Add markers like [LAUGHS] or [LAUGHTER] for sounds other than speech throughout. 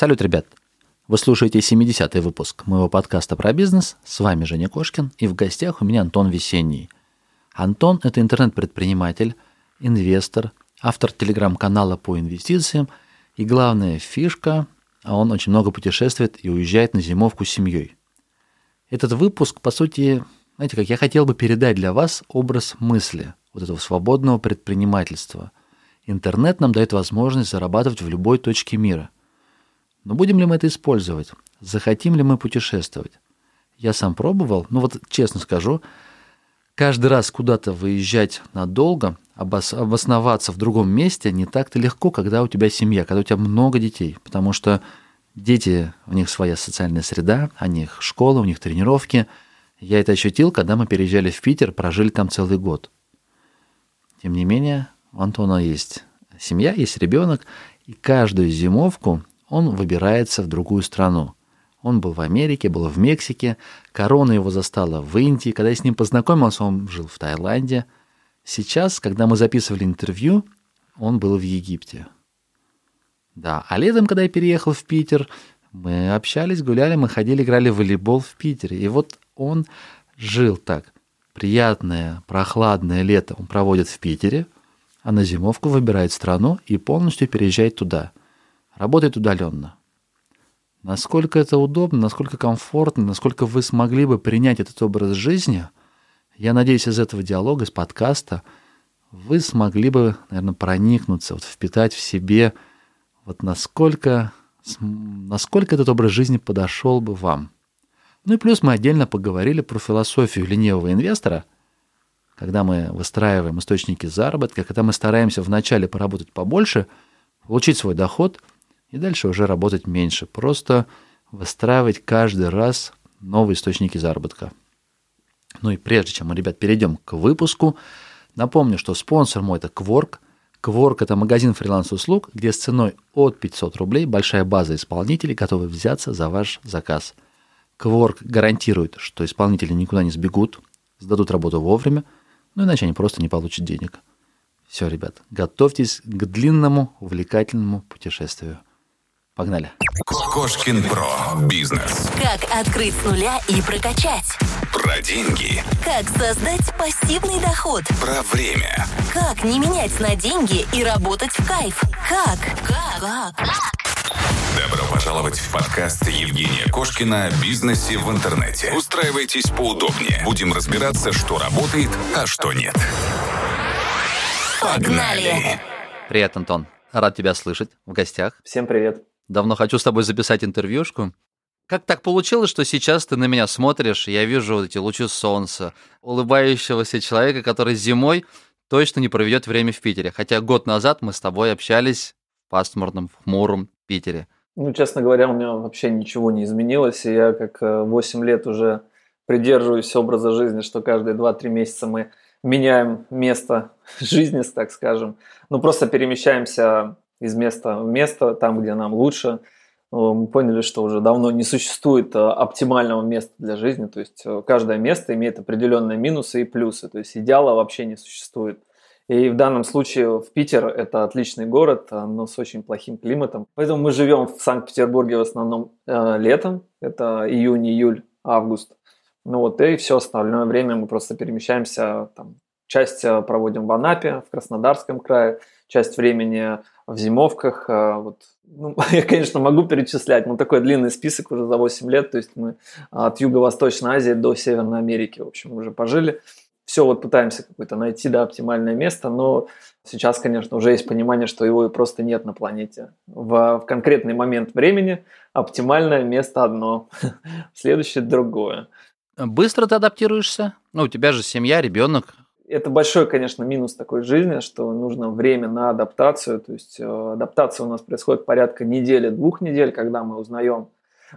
Салют, ребят! Вы слушаете 70-й выпуск моего подкаста про бизнес. С вами Женя Кошкин, и в гостях у меня Антон Весенний. Антон – это интернет-предприниматель, инвестор, автор телеграм-канала по инвестициям, и главная фишка – он очень много путешествует и уезжает на зимовку с семьей. Этот выпуск, по сути, знаете, как я хотел бы передать для вас образ мысли вот этого свободного предпринимательства. Интернет нам дает возможность зарабатывать в любой точке мира – но будем ли мы это использовать? Захотим ли мы путешествовать? Я сам пробовал, но вот честно скажу, каждый раз куда-то выезжать надолго, обос- обосноваться в другом месте не так-то легко, когда у тебя семья, когда у тебя много детей, потому что дети, у них своя социальная среда, у них школа, у них тренировки. Я это ощутил, когда мы переезжали в Питер, прожили там целый год. Тем не менее, у Антона есть семья, есть ребенок, и каждую зимовку он выбирается в другую страну. Он был в Америке, был в Мексике, корона его застала в Индии. Когда я с ним познакомился, он жил в Таиланде. Сейчас, когда мы записывали интервью, он был в Египте. Да, а летом, когда я переехал в Питер, мы общались, гуляли, мы ходили, играли в волейбол в Питере. И вот он жил так. Приятное, прохладное лето он проводит в Питере, а на зимовку выбирает страну и полностью переезжает туда – работает удаленно. Насколько это удобно, насколько комфортно, насколько вы смогли бы принять этот образ жизни, я надеюсь, из этого диалога, из подкаста, вы смогли бы, наверное, проникнуться, вот впитать в себе, вот насколько, насколько этот образ жизни подошел бы вам. Ну и плюс мы отдельно поговорили про философию ленивого инвестора, когда мы выстраиваем источники заработка, когда мы стараемся вначале поработать побольше, получить свой доход – и дальше уже работать меньше. Просто выстраивать каждый раз новые источники заработка. Ну и прежде чем мы, ребят, перейдем к выпуску, напомню, что спонсор мой это Quark. Quark – это магазин фриланс-услуг, где с ценой от 500 рублей большая база исполнителей готовы взяться за ваш заказ. Quark гарантирует, что исполнители никуда не сбегут, сдадут работу вовремя, ну иначе они просто не получат денег. Все, ребят, готовьтесь к длинному, увлекательному путешествию. Погнали. Кошкин Про. Бизнес. Как открыть с нуля и прокачать. Про деньги. Как создать пассивный доход. Про время. Как не менять на деньги и работать в кайф. Как? Как? Как? Добро пожаловать в подкаст Евгения Кошкина о бизнесе в интернете. Устраивайтесь поудобнее. Будем разбираться, что работает, а что нет. Погнали! Привет, Антон. Рад тебя слышать в гостях. Всем привет. Давно хочу с тобой записать интервьюшку. Как так получилось, что сейчас ты на меня смотришь, я вижу вот эти лучи солнца, улыбающегося человека, который зимой точно не проведет время в Питере. Хотя год назад мы с тобой общались в пасмурном, в хмуром Питере. Ну, честно говоря, у меня вообще ничего не изменилось, и я как 8 э, лет уже придерживаюсь образа жизни, что каждые 2-3 месяца мы меняем место [LAUGHS] жизни, так скажем. Ну, просто перемещаемся из места в место, там, где нам лучше. Мы поняли, что уже давно не существует э, оптимального места для жизни, то есть э, каждое место имеет определенные минусы и плюсы, то есть идеала вообще не существует. И в данном случае в Питер это отличный город, э, но с очень плохим климатом. Поэтому мы живем в Санкт-Петербурге в основном э, летом, это июнь, июль, август. Ну вот и все остальное время мы просто перемещаемся, там, часть проводим в Анапе, в Краснодарском крае, часть времени в зимовках. А, вот, ну, [LAUGHS] я, конечно, могу перечислять, но такой длинный список уже за 8 лет. То есть мы от Юго-Восточной Азии до Северной Америки, в общем, уже пожили. Все вот пытаемся какое-то найти, да, оптимальное место, но сейчас, конечно, уже есть понимание, что его и просто нет на планете. В, в конкретный момент времени оптимальное место одно, [LAUGHS] следующее другое. Быстро ты адаптируешься? Ну, у тебя же семья, ребенок, это большой, конечно, минус такой жизни, что нужно время на адаптацию. То есть э, адаптация у нас происходит порядка недели, двух недель, когда мы узнаем.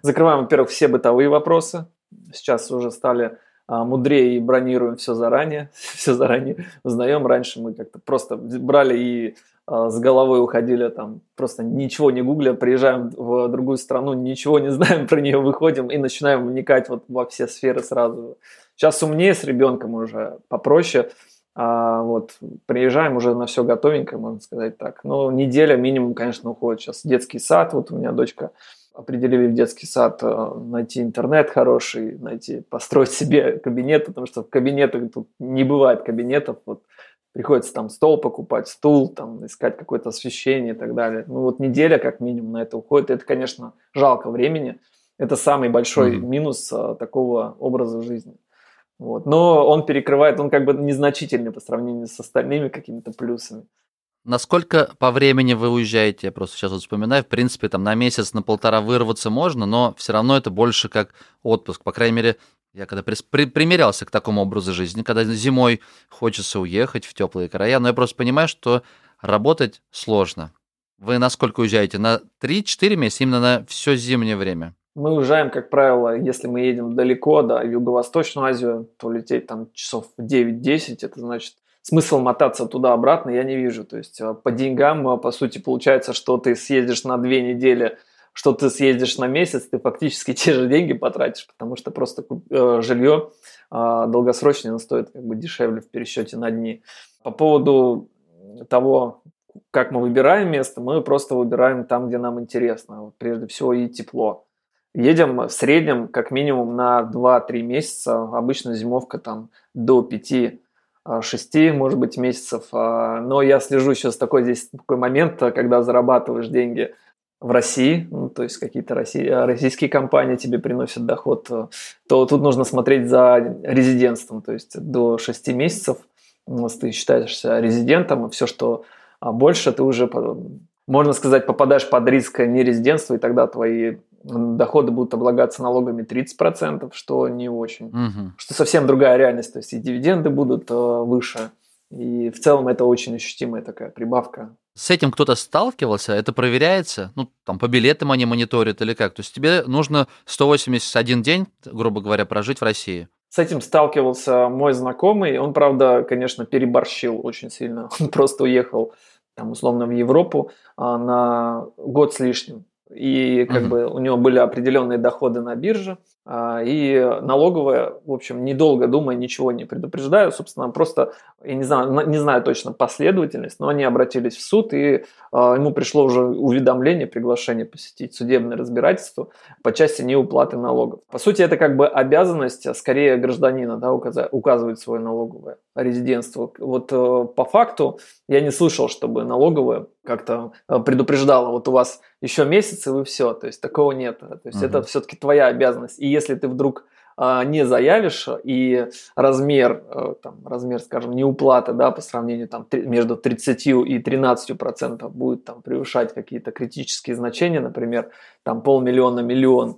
Закрываем, во-первых, все бытовые вопросы. Сейчас уже стали а, мудрее и бронируем все заранее. [LAUGHS] все заранее узнаем. Раньше мы как-то просто брали и с головой уходили там, просто ничего не гугля, приезжаем в другую страну, ничего не [LAUGHS] знаем про нее, выходим и начинаем вникать вот во все сферы сразу. Сейчас умнее с ребенком уже попроще. А вот приезжаем уже на все готовенькое, можно сказать так. Но неделя минимум, конечно, уходит. Сейчас детский сад, вот у меня дочка определили в детский сад э, найти интернет хороший, найти, [LAUGHS] построить себе кабинет, потому что в кабинетах тут не бывает кабинетов. Вот приходится там стол покупать, стул, там искать какое-то освещение и так далее. Ну вот неделя как минимум на это уходит. Это, конечно, жалко времени. Это самый большой mm-hmm. минус а, такого образа жизни. Вот. Но он перекрывает, он как бы незначительный по сравнению с остальными какими-то плюсами. Насколько по времени вы уезжаете? Я просто сейчас вот вспоминаю. В принципе, там на месяц, на полтора вырваться можно, но все равно это больше как отпуск. По крайней мере, я когда при, при, примерялся к такому образу жизни, когда зимой хочется уехать в теплые края, но я просто понимаю, что работать сложно. Вы насколько уезжаете? На 3-4 месяца, именно на все зимнее время? Мы уезжаем, как правило, если мы едем далеко, да, в Юго-Восточную Азию, то лететь там часов 9-10, это значит смысл мотаться туда-обратно я не вижу. То есть а, по деньгам, а, по сути, получается, что ты съездишь на две недели, что ты съездишь на месяц, ты фактически [LAUGHS] те же деньги потратишь, потому что просто э, жилье э, долгосрочное стоит как бы дешевле в пересчете на дни. По поводу того, как мы выбираем место, мы просто выбираем там, где нам интересно. Прежде всего и тепло. Едем в среднем как минимум на 2-3 месяца. Обычно зимовка там до 5 6, а, может быть, месяцев. А, но я слежу сейчас такой здесь такой момент, когда зарабатываешь деньги в России, ну, то есть какие-то российские компании тебе приносят доход, то тут нужно смотреть за резидентством, то есть до 6 месяцев ты считаешься резидентом, и все, что а, больше, ты уже, можно сказать, попадаешь под риск нерезидентства, и тогда твои доходы будут облагаться налогами 30%, что не очень. Угу. Что совсем другая реальность. То есть и дивиденды будут э, выше. И в целом это очень ощутимая такая прибавка. С этим кто-то сталкивался? Это проверяется? Ну, там по билетам они мониторят или как? То есть тебе нужно 181 день, грубо говоря, прожить в России? С этим сталкивался мой знакомый. Он, правда, конечно, переборщил очень сильно. [LAUGHS] Он просто уехал, там, условно, в Европу а, на год с лишним и как uh-huh. бы у него были определенные доходы на бирже, а, и налоговая, в общем, недолго думая, ничего не предупреждаю, собственно, просто, я не знаю, не знаю точно последовательность, но они обратились в суд, и а, ему пришло уже уведомление, приглашение посетить судебное разбирательство по части неуплаты налогов. По сути, это как бы обязанность а, скорее гражданина, да, указывать свое налоговое резидентство. Вот э, по факту я не слышал, чтобы налоговая как-то э, предупреждала, вот у вас еще месяц, и вы все, то есть такого нет. То есть uh-huh. это все-таки твоя обязанность. И если ты вдруг а, не заявишь, и размер, э, там, размер, скажем, неуплаты, да, по сравнению там, между 30 и 13 процентов будет там, превышать какие-то критические значения, например, там полмиллиона, миллион,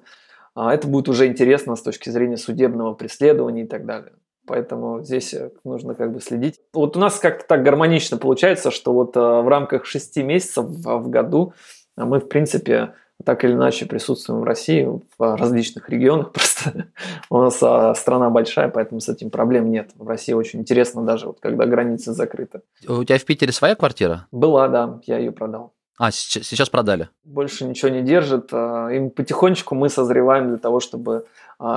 а, это будет уже интересно с точки зрения судебного преследования и так далее. Поэтому здесь э, нужно как бы следить. Вот у нас как-то так гармонично получается, что вот э, в рамках 6 месяцев в году мы, в принципе, так или иначе присутствуем в России, в различных регионах. [LAUGHS] Просто у нас страна большая, поэтому с этим проблем нет. В России очень интересно даже, вот, когда границы закрыты. У тебя в Питере своя квартира? Была, да, я ее продал. А, сейчас продали? Больше ничего не держит. И потихонечку мы созреваем для того, чтобы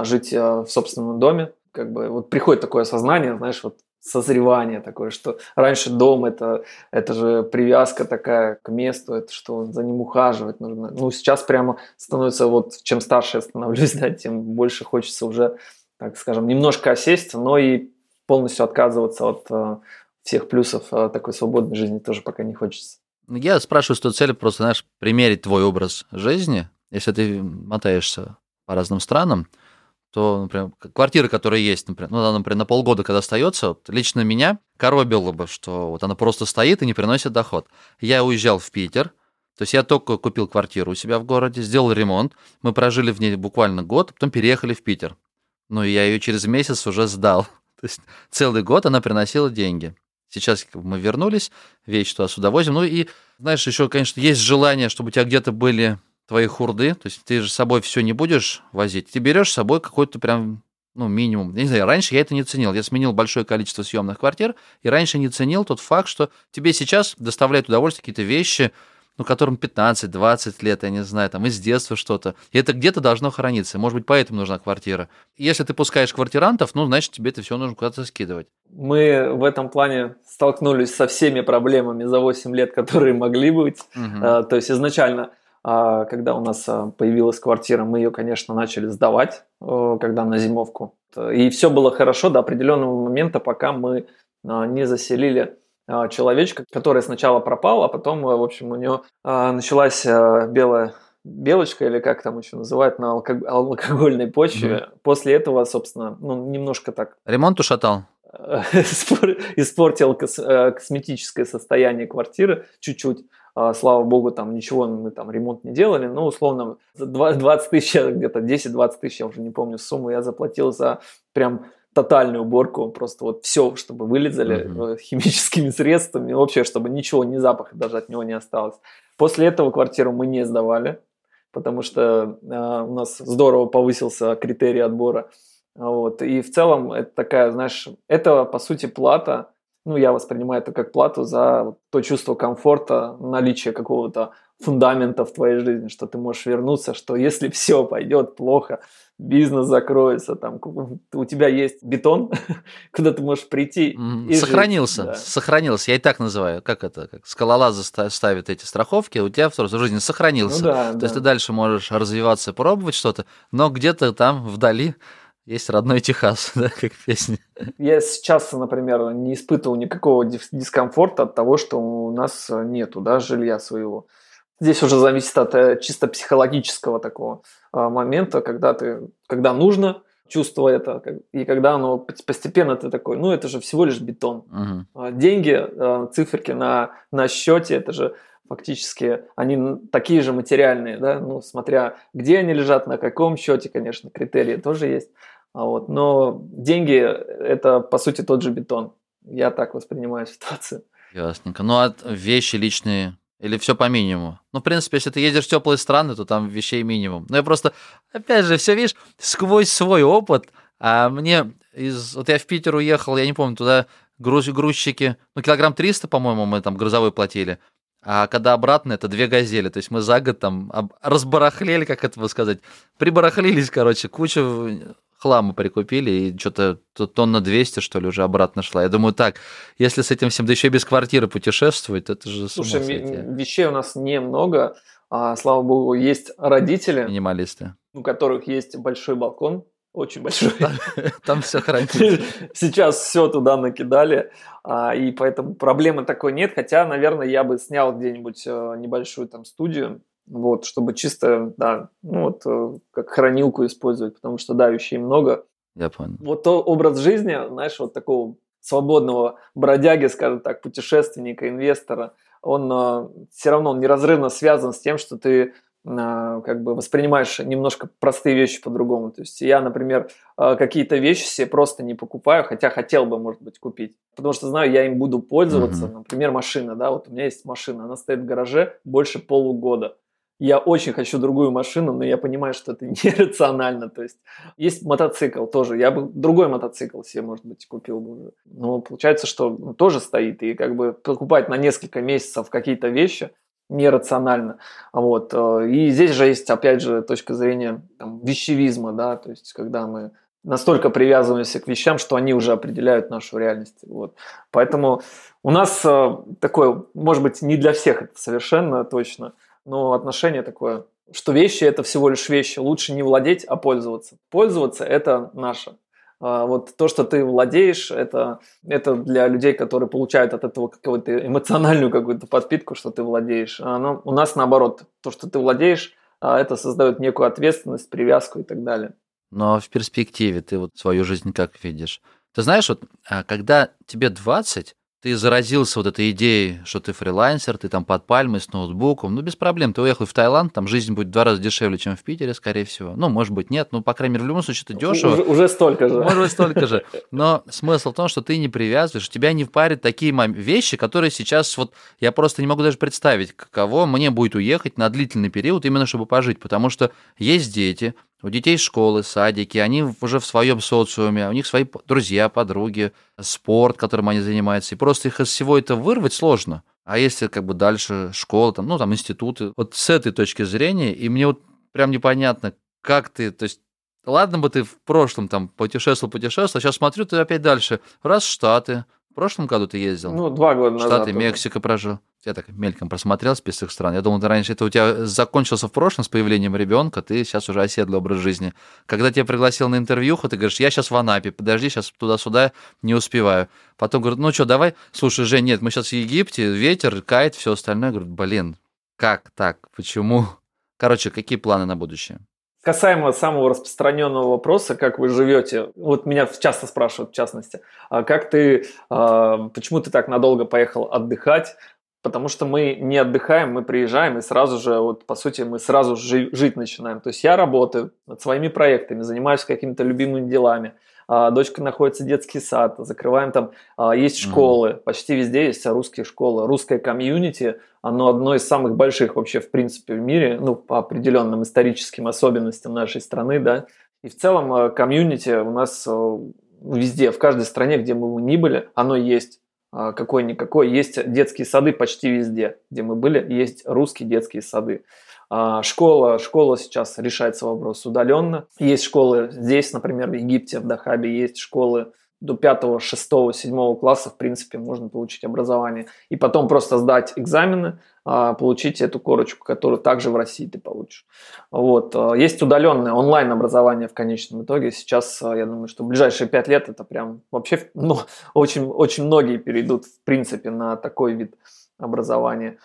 жить в собственном доме как бы вот приходит такое осознание, знаешь, вот созревание такое, что раньше дом это, это же привязка такая к месту, это что за ним ухаживать нужно. Ну, сейчас прямо становится, вот чем старше я становлюсь, [LAUGHS] да, тем больше хочется уже, так скажем, немножко осесть, но и полностью отказываться от э, всех плюсов э, такой свободной жизни тоже пока не хочется. Я спрашиваю с той целью просто, знаешь, примерить твой образ жизни, если ты мотаешься по разным странам, то, например, квартира, которая есть, например, ну, например, на полгода, когда остается, вот, лично меня коробило бы, что вот она просто стоит и не приносит доход. Я уезжал в Питер, то есть я только купил квартиру у себя в городе, сделал ремонт, мы прожили в ней буквально год, потом переехали в Питер. Ну, и я ее через месяц уже сдал. [LAUGHS] То есть целый год она приносила деньги. Сейчас мы вернулись, вещи туда сюда возим. Ну и, знаешь, еще, конечно, есть желание, чтобы у тебя где-то были твои хурды, то есть ты же с собой все не будешь возить, ты берешь с собой какой-то прям ну, минимум. Я не знаю, раньше я это не ценил. Я сменил большое количество съемных квартир, и раньше не ценил тот факт, что тебе сейчас доставляют удовольствие какие-то вещи, ну, которым 15-20 лет, я не знаю, там, из детства что-то. И это где-то должно храниться. Может быть, поэтому нужна квартира. Если ты пускаешь квартирантов, ну, значит, тебе это все нужно куда-то скидывать. Мы в этом плане столкнулись со всеми проблемами за 8 лет, которые могли быть. Угу. То есть изначально а, когда у нас а, появилась квартира, мы ее, конечно, начали сдавать, когда на зимовку. И все было хорошо до определенного момента, пока мы не заселили человечка, который сначала пропал, а потом, в общем, у него началась белая белочка или как там еще называют на алкогольной почве. Mm-hmm. После этого, собственно, ну немножко так. Ремонт ушатал. [LAUGHS] Испортил э, косметическое состояние квартиры чуть-чуть. А, слава богу, там ничего мы там ремонт не делали, но условно 20 тысяч, где-то 10-20 тысяч, я уже не помню сумму, я заплатил за прям тотальную уборку, просто вот все, чтобы вылезали mm-hmm. химическими средствами, вообще, чтобы ничего, ни запаха даже от него не осталось. После этого квартиру мы не сдавали, потому что э, у нас здорово повысился критерий отбора. Вот. И в целом это такая, знаешь, это по сути плата ну, я воспринимаю это как плату за то чувство комфорта, наличие какого-то фундамента в твоей жизни, что ты можешь вернуться, что если [LAUGHS] все пойдет плохо, бизнес закроется, там у тебя есть бетон, [LAUGHS] куда ты можешь прийти. И сохранился, жить. Да. сохранился. Я и так называю, как это, как скалолазы ставят эти страховки, у тебя в жизни сохранился. Ну, да, То да. есть ты дальше можешь развиваться, пробовать что-то, но где-то там вдали есть родной Техас, [LAUGHS] да, как песня. Я сейчас, например, не испытывал никакого дискомфорта от того, что у нас нету да, жилья своего. Здесь уже зависит от э, чисто психологического такого а, момента, когда ты, когда нужно, чувство это, и когда оно постепенно ты такой, ну это же всего лишь бетон. Угу. Деньги, а, циферки на, на счете, это же фактически они такие же материальные, да, ну смотря где они лежат, на каком счете, конечно, критерии тоже есть. А вот. Но деньги – это, по сути, тот же бетон. Я так воспринимаю [LAUGHS] ситуацию. Ясненько. Ну, а вещи личные или все по минимуму? Ну, в принципе, если ты едешь в теплые страны, то там вещей минимум. Но я просто, опять же, все видишь, сквозь свой опыт, а мне из... Вот я в Питер уехал, я не помню, туда груз... грузчики, ну, килограмм 300, по-моему, мы там грузовой платили. А когда обратно, это две газели. То есть мы за год там разбарахлели, как это сказать, прибарахлились, короче, кучу хлама прикупили, и что-то тонна 200, что ли, уже обратно шла. Я думаю, так, если с этим всем, да еще и без квартиры путешествовать, то это же Слушай, вещей у нас немного, а, слава богу, есть родители. Минималисты. У которых есть большой балкон, очень большой. Там [LAUGHS] все хранится. [LAUGHS] Сейчас все туда накидали, а, и поэтому проблемы такой нет. Хотя, наверное, я бы снял где-нибудь э, небольшую там студию, вот, чтобы чисто, да, ну вот э, как хранилку использовать, потому что, да, вещей много. Я понял. Вот то образ жизни, знаешь, вот такого свободного бродяги, скажем так, путешественника, инвестора, он э, все равно он неразрывно связан с тем, что ты э, как бы воспринимаешь немножко простые вещи по-другому. То есть я, например, какие-то вещи себе просто не покупаю, хотя хотел бы, может быть, купить, потому что знаю, я им буду пользоваться. Mm-hmm. Например, машина, да, вот у меня есть машина, она стоит в гараже больше полугода я очень хочу другую машину, но я понимаю, что это [LAUGHS] нерационально. То есть есть мотоцикл тоже. Я бы другой мотоцикл себе, может быть, купил бы. Но получается, что тоже стоит. И как бы покупать на несколько месяцев какие-то вещи нерационально. Вот. Э, и здесь же есть, опять же, точка зрения там, вещевизма, да, то есть когда мы настолько привязываемся к вещам, что они уже определяют нашу реальность. Вот. Поэтому у нас э, такое, может быть, не для всех это совершенно точно – но отношение такое, что вещи это всего лишь вещи, лучше не владеть, а пользоваться. Пользоваться это наше. А вот то, что ты владеешь, это, это для людей, которые получают от этого какую-то эмоциональную какую-то подпитку, что ты владеешь. А оно, у нас наоборот, то, что ты владеешь, а это создает некую ответственность, привязку и так далее. Но в перспективе ты вот свою жизнь как видишь? Ты знаешь, вот когда тебе 20, ты заразился вот этой идеей, что ты фрилансер, ты там под пальмой с ноутбуком, ну, без проблем, ты уехал в Таиланд, там жизнь будет в два раза дешевле, чем в Питере, скорее всего. Ну, может быть, нет, ну, по крайней мере, в любом случае, это дешево. Уже, уже столько же. Может быть, столько же. [LAUGHS] Но смысл в том, что ты не привязываешь, тебя не впарят такие вещи, которые сейчас вот, я просто не могу даже представить, каково мне будет уехать на длительный период, именно чтобы пожить, потому что есть дети, у детей школы, садики, они уже в своем социуме, у них свои друзья, подруги, спорт, которым они занимаются, и просто их из всего это вырвать сложно. А если как бы дальше школа, там, ну, там, институты, вот с этой точки зрения, и мне вот прям непонятно, как ты, то есть Ладно бы ты в прошлом там путешествовал, путешествовал, сейчас смотрю, ты опять дальше. Раз Штаты. В прошлом году ты ездил. Ну, два года назад. Штаты, Мексика прожил. Я так мельком просмотрел список стран. Я думал, ты раньше это у тебя закончился в прошлом с появлением ребенка, ты сейчас уже оседлый образ жизни. Когда тебя пригласил на интервью, ты говоришь, я сейчас в Анапе, подожди, сейчас туда-сюда не успеваю. Потом говорят, ну что, давай, слушай, Жень, нет, мы сейчас в Египте, ветер, кайт, все остальное. Говорю, блин, как так, почему? Короче, какие планы на будущее? Касаемо самого распространенного вопроса, как вы живете, вот меня часто спрашивают в частности, а как ты, а, почему ты так надолго поехал отдыхать, потому что мы не отдыхаем, мы приезжаем и сразу же, вот по сути, мы сразу жить начинаем. То есть я работаю над своими проектами, занимаюсь какими-то любимыми делами – дочка находится детский сад, закрываем там, а, есть школы, mm-hmm. почти везде есть русские школы. Русское комьюнити, оно одно из самых больших вообще в принципе в мире, ну, по определенным историческим особенностям нашей страны, да. И в целом а, комьюнити у нас везде, в каждой стране, где мы ни были, оно есть какой-никакой. Есть детские сады почти везде, где мы были, есть русские детские сады. А, школа, школа сейчас решается вопрос удаленно. Есть школы здесь, например, в Египте, в Дахабе есть школы до 5, 6, 7 класса, в принципе, можно получить образование. И потом просто сдать экзамены, а, получить эту корочку, которую также в России ты получишь. Вот. А, есть удаленное онлайн образование в конечном итоге. Сейчас, я думаю, что в ближайшие 5 лет это прям вообще ну, очень, очень многие перейдут, в принципе, на такой вид образования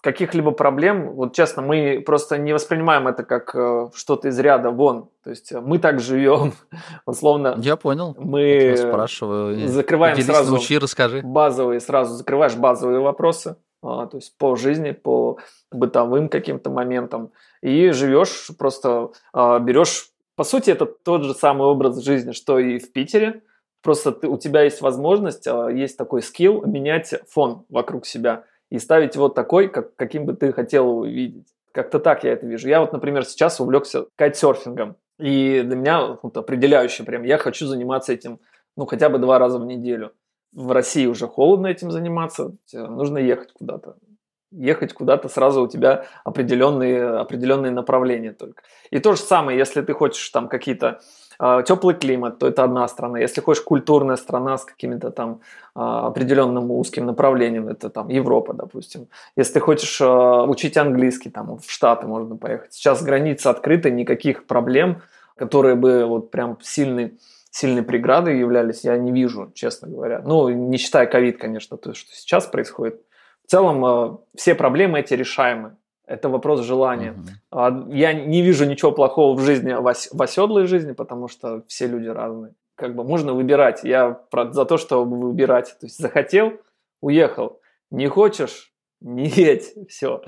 каких-либо проблем, вот честно, мы просто не воспринимаем это как э, что-то из ряда вон. То есть э, мы так живем, [LAUGHS] условно. Я понял. Мы спрашиваю. закрываем Поделись сразу случаи, расскажи. базовые, сразу закрываешь базовые вопросы, а, то есть по жизни, по бытовым каким-то моментам, и живешь просто, а, берешь, по сути, это тот же самый образ жизни, что и в Питере, просто ты, у тебя есть возможность, а, есть такой скилл менять фон вокруг себя – и ставить его такой, как, каким бы ты хотел его видеть. Как-то так я это вижу. Я вот, например, сейчас увлекся кайтсерфингом. И для меня вот, определяющее прям, я хочу заниматься этим, ну, хотя бы два раза в неделю. В России уже холодно этим заниматься, нужно ехать куда-то. Ехать куда-то сразу у тебя определенные, определенные направления только. И то же самое, если ты хочешь там какие-то теплый климат, то это одна страна. Если хочешь культурная страна с какими-то там а, определенным узким направлением, это там Европа, допустим. Если ты хочешь а, учить английский, там в Штаты можно поехать. Сейчас границы открыты, никаких проблем, которые бы вот прям сильные сильной преградой являлись, я не вижу, честно говоря. Ну, не считая ковид, конечно, то, что сейчас происходит. В целом, все проблемы эти решаемы. Это вопрос желания. Uh-huh. Я не вижу ничего плохого в жизни, в оседлой жизни, потому что все люди разные. Как бы можно выбирать. Я за то, чтобы выбирать. То есть захотел, уехал. Не хочешь, не едь. Все.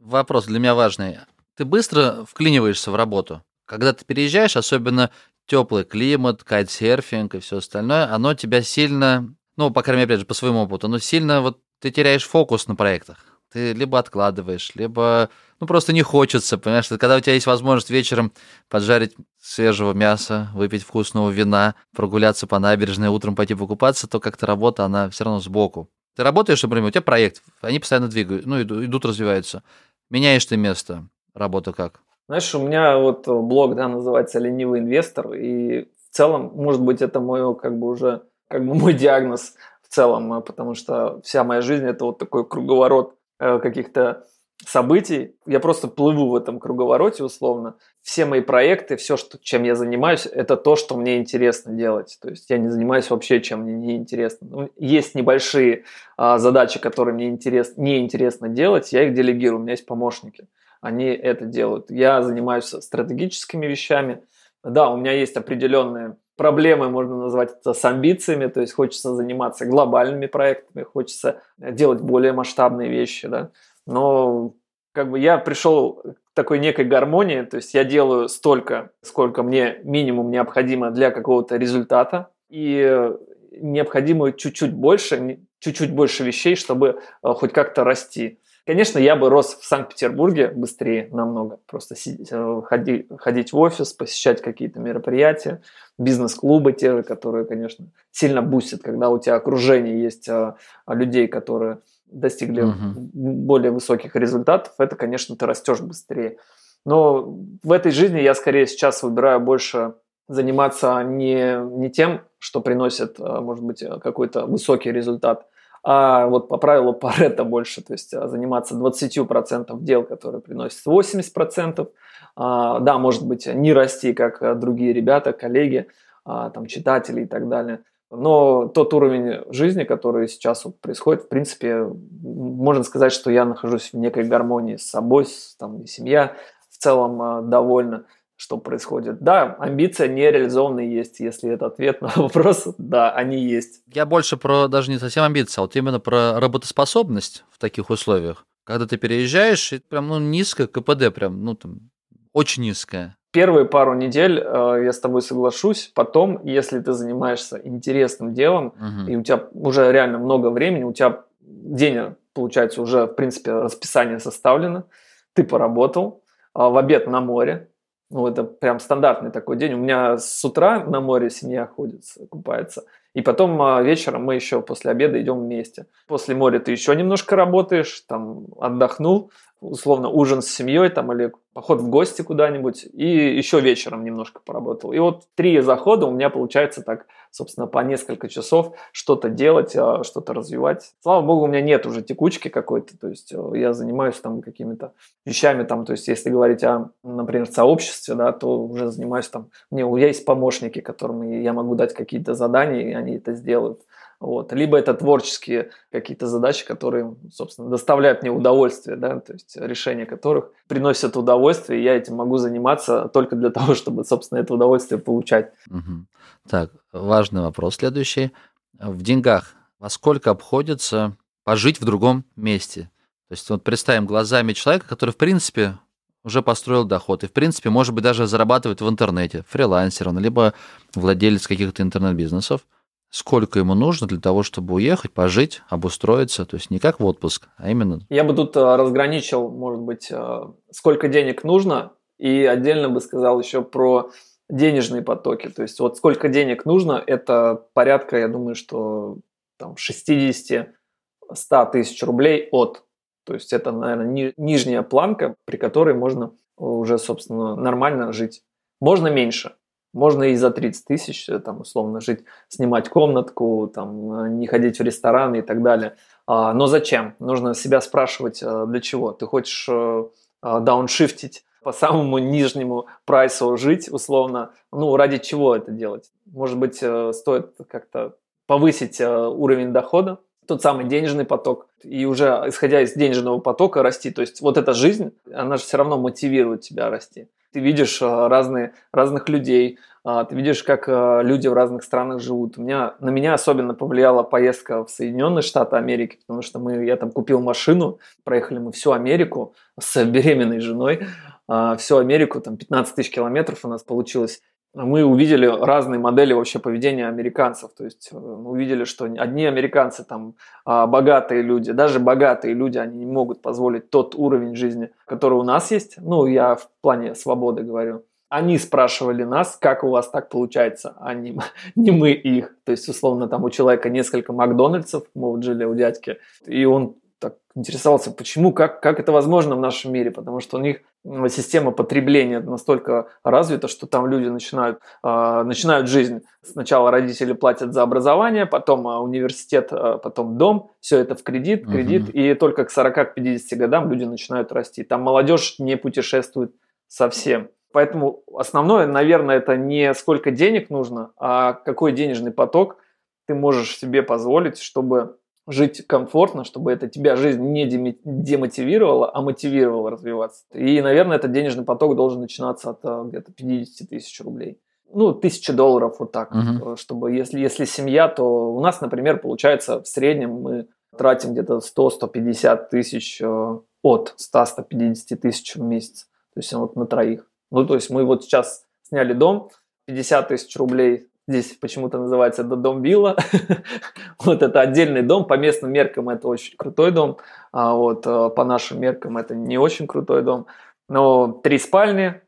Вопрос для меня важный. Ты быстро вклиниваешься в работу? Когда ты переезжаешь, особенно теплый климат, кайтсерфинг и все остальное, оно тебя сильно, ну, по крайней мере, опять же, по своему опыту, оно сильно, вот ты теряешь фокус на проектах ты либо откладываешь, либо ну просто не хочется, понимаешь, когда у тебя есть возможность вечером поджарить свежего мяса, выпить вкусного вина, прогуляться по набережной, утром пойти покупаться, то как-то работа, она все равно сбоку. Ты работаешь, например, у тебя проект, они постоянно двигают, ну, идут, развиваются. Меняешь ты место, работа как? Знаешь, у меня вот блог, да, называется «Ленивый инвестор», и в целом, может быть, это мой, как бы уже, как бы мой диагноз в целом, потому что вся моя жизнь – это вот такой круговорот каких-то событий. Я просто плыву в этом круговороте условно. Все мои проекты, все, что, чем я занимаюсь, это то, что мне интересно делать. То есть я не занимаюсь вообще, чем мне не интересно. Ну, есть небольшие а, задачи, которые мне интерес, не интересно делать, я их делегирую, у меня есть помощники. Они это делают. Я занимаюсь стратегическими вещами. Да, у меня есть определенные проблемы, можно назвать это с амбициями, то есть хочется заниматься глобальными проектами, хочется делать более масштабные вещи, да, но как бы я пришел к такой некой гармонии, то есть я делаю столько, сколько мне минимум необходимо для какого-то результата, и необходимо чуть-чуть больше, чуть-чуть больше вещей, чтобы э, хоть как-то расти. Конечно, я бы рос в Санкт-Петербурге быстрее намного. Просто сидеть, э, ходи, ходить в офис, посещать какие-то мероприятия, бизнес-клубы те же, которые, конечно, сильно бустят, когда у тебя окружение есть а, людей, которые достигли угу. более высоких результатов, это, конечно, ты растешь быстрее. Но в этой жизни я скорее сейчас выбираю больше заниматься не, не тем, что приносит, а, может быть, какой-то высокий результат, а вот по правилу Паретта больше, то есть а, заниматься 20% дел, которые приносят 80%, а, да, может быть, не расти, как другие ребята, коллеги, там, читатели и так далее, но тот уровень жизни, который сейчас вот происходит, в принципе, можно сказать, что я нахожусь в некой гармонии с собой, с, там, и семья в целом довольна что происходит. Да, амбиция нереализованные есть, если это ответ на [LAUGHS] вопрос, да, они есть. Я больше про даже не совсем амбиции, а вот именно про работоспособность в таких условиях. Когда ты переезжаешь, и прям ну, низкое КПД, прям, ну там, очень низкое. Первые пару недель э, я с тобой соглашусь. Потом, если ты занимаешься интересным делом, угу. и у тебя уже реально много времени, у тебя день, получается, уже, в принципе, расписание составлено, ты поработал, э, в обед на море, ну, это прям стандартный такой день. У меня с утра на море семья ходит, купается. И потом а, вечером мы еще после обеда идем вместе. После моря ты еще немножко работаешь, там отдохнул, условно ужин с семьей там или поход в гости куда-нибудь и еще вечером немножко поработал. И вот три захода у меня получается так, собственно, по несколько часов что-то делать, а, что-то развивать. Слава богу, у меня нет уже текучки какой-то, то есть э, я занимаюсь там какими-то вещами, там, то есть если говорить о, например, сообществе, да, то уже занимаюсь там, у меня есть помощники, которым я могу дать какие-то задания, и они это сделают. Вот. Либо это творческие какие-то задачи, которые, собственно, доставляют мне удовольствие, да, то есть решение которых приносят удовольствие, и я этим могу заниматься только для [LAUGHS] того, чтобы, собственно, это удовольствие получать. Угу. Так, важный вопрос следующий. В деньгах во сколько обходится пожить в другом месте? То есть вот представим глазами человека, который, в принципе, уже построил доход и, в принципе, может быть, даже зарабатывает в интернете, фрилансером, либо владелец каких-то интернет-бизнесов – сколько ему нужно для того, чтобы уехать, пожить, обустроиться, то есть не как в отпуск, а именно... Я бы тут э, разграничил, может быть, э, сколько денег нужно, и отдельно бы сказал еще про денежные потоки. То есть вот сколько денег нужно, это порядка, я думаю, что там 60-100 тысяч рублей от. То есть это, наверное, ни, нижняя планка, при которой можно уже, собственно, нормально жить. Можно меньше. Можно и за 30 тысяч, э, там, условно, жить, снимать комнатку, там, э, не ходить в рестораны и так далее. А, но зачем? Нужно себя спрашивать, э, для чего? Ты хочешь дауншифтить по самому нижнему прайсу жить, условно, ну, ради чего это делать? Может быть, стоит как-то повысить уровень дохода, тот самый денежный поток, и уже исходя из денежного потока расти. То есть вот эта жизнь, она же все равно мотивирует тебя расти. Ты видишь а, разные, разных людей, а, ты видишь, как а, люди в разных странах живут. У меня, на меня особенно повлияла поездка в Соединенные Штаты Америки, потому что мы, я там купил машину, проехали мы всю Америку с беременной женой, всю Америку, там 15 тысяч километров у нас получилось мы увидели разные модели вообще поведения американцев. То есть э, мы увидели, что одни американцы там а, богатые люди, даже богатые люди, они не могут позволить тот уровень жизни, который у нас есть. Ну, я в плане свободы говорю. Они спрашивали нас, как у вас так получается, а не, [LAUGHS] не мы их. То есть, условно, там у человека несколько Макдональдсов, мы вот жили у дядьки, и он так интересовался, почему, как, как это возможно в нашем мире, потому что у них система потребления настолько развита, что там люди начинают, э, начинают жизнь. Сначала родители платят за образование, потом э, университет, э, потом дом, все это в кредит, кредит, угу. и только к 40-50 годам люди начинают расти. Там молодежь не путешествует совсем. Поэтому основное, наверное, это не сколько денег нужно, а какой денежный поток ты можешь себе позволить, чтобы жить комфортно, чтобы это тебя жизнь не демотивировала, а мотивировала развиваться. И, наверное, этот денежный поток должен начинаться от э, где-то 50 тысяч рублей. Ну, тысяча долларов вот так, uh-huh. чтобы если, если семья, то у нас, например, получается в среднем мы тратим где-то 100-150 тысяч э, от 100-150 тысяч в месяц. То есть вот на троих. Ну, то есть мы вот сейчас сняли дом, 50 тысяч рублей Здесь почему-то называется это дом вилла. [LAUGHS] вот это отдельный дом. По местным меркам это очень крутой дом. А вот э, по нашим меркам это не очень крутой дом. Но три спальни,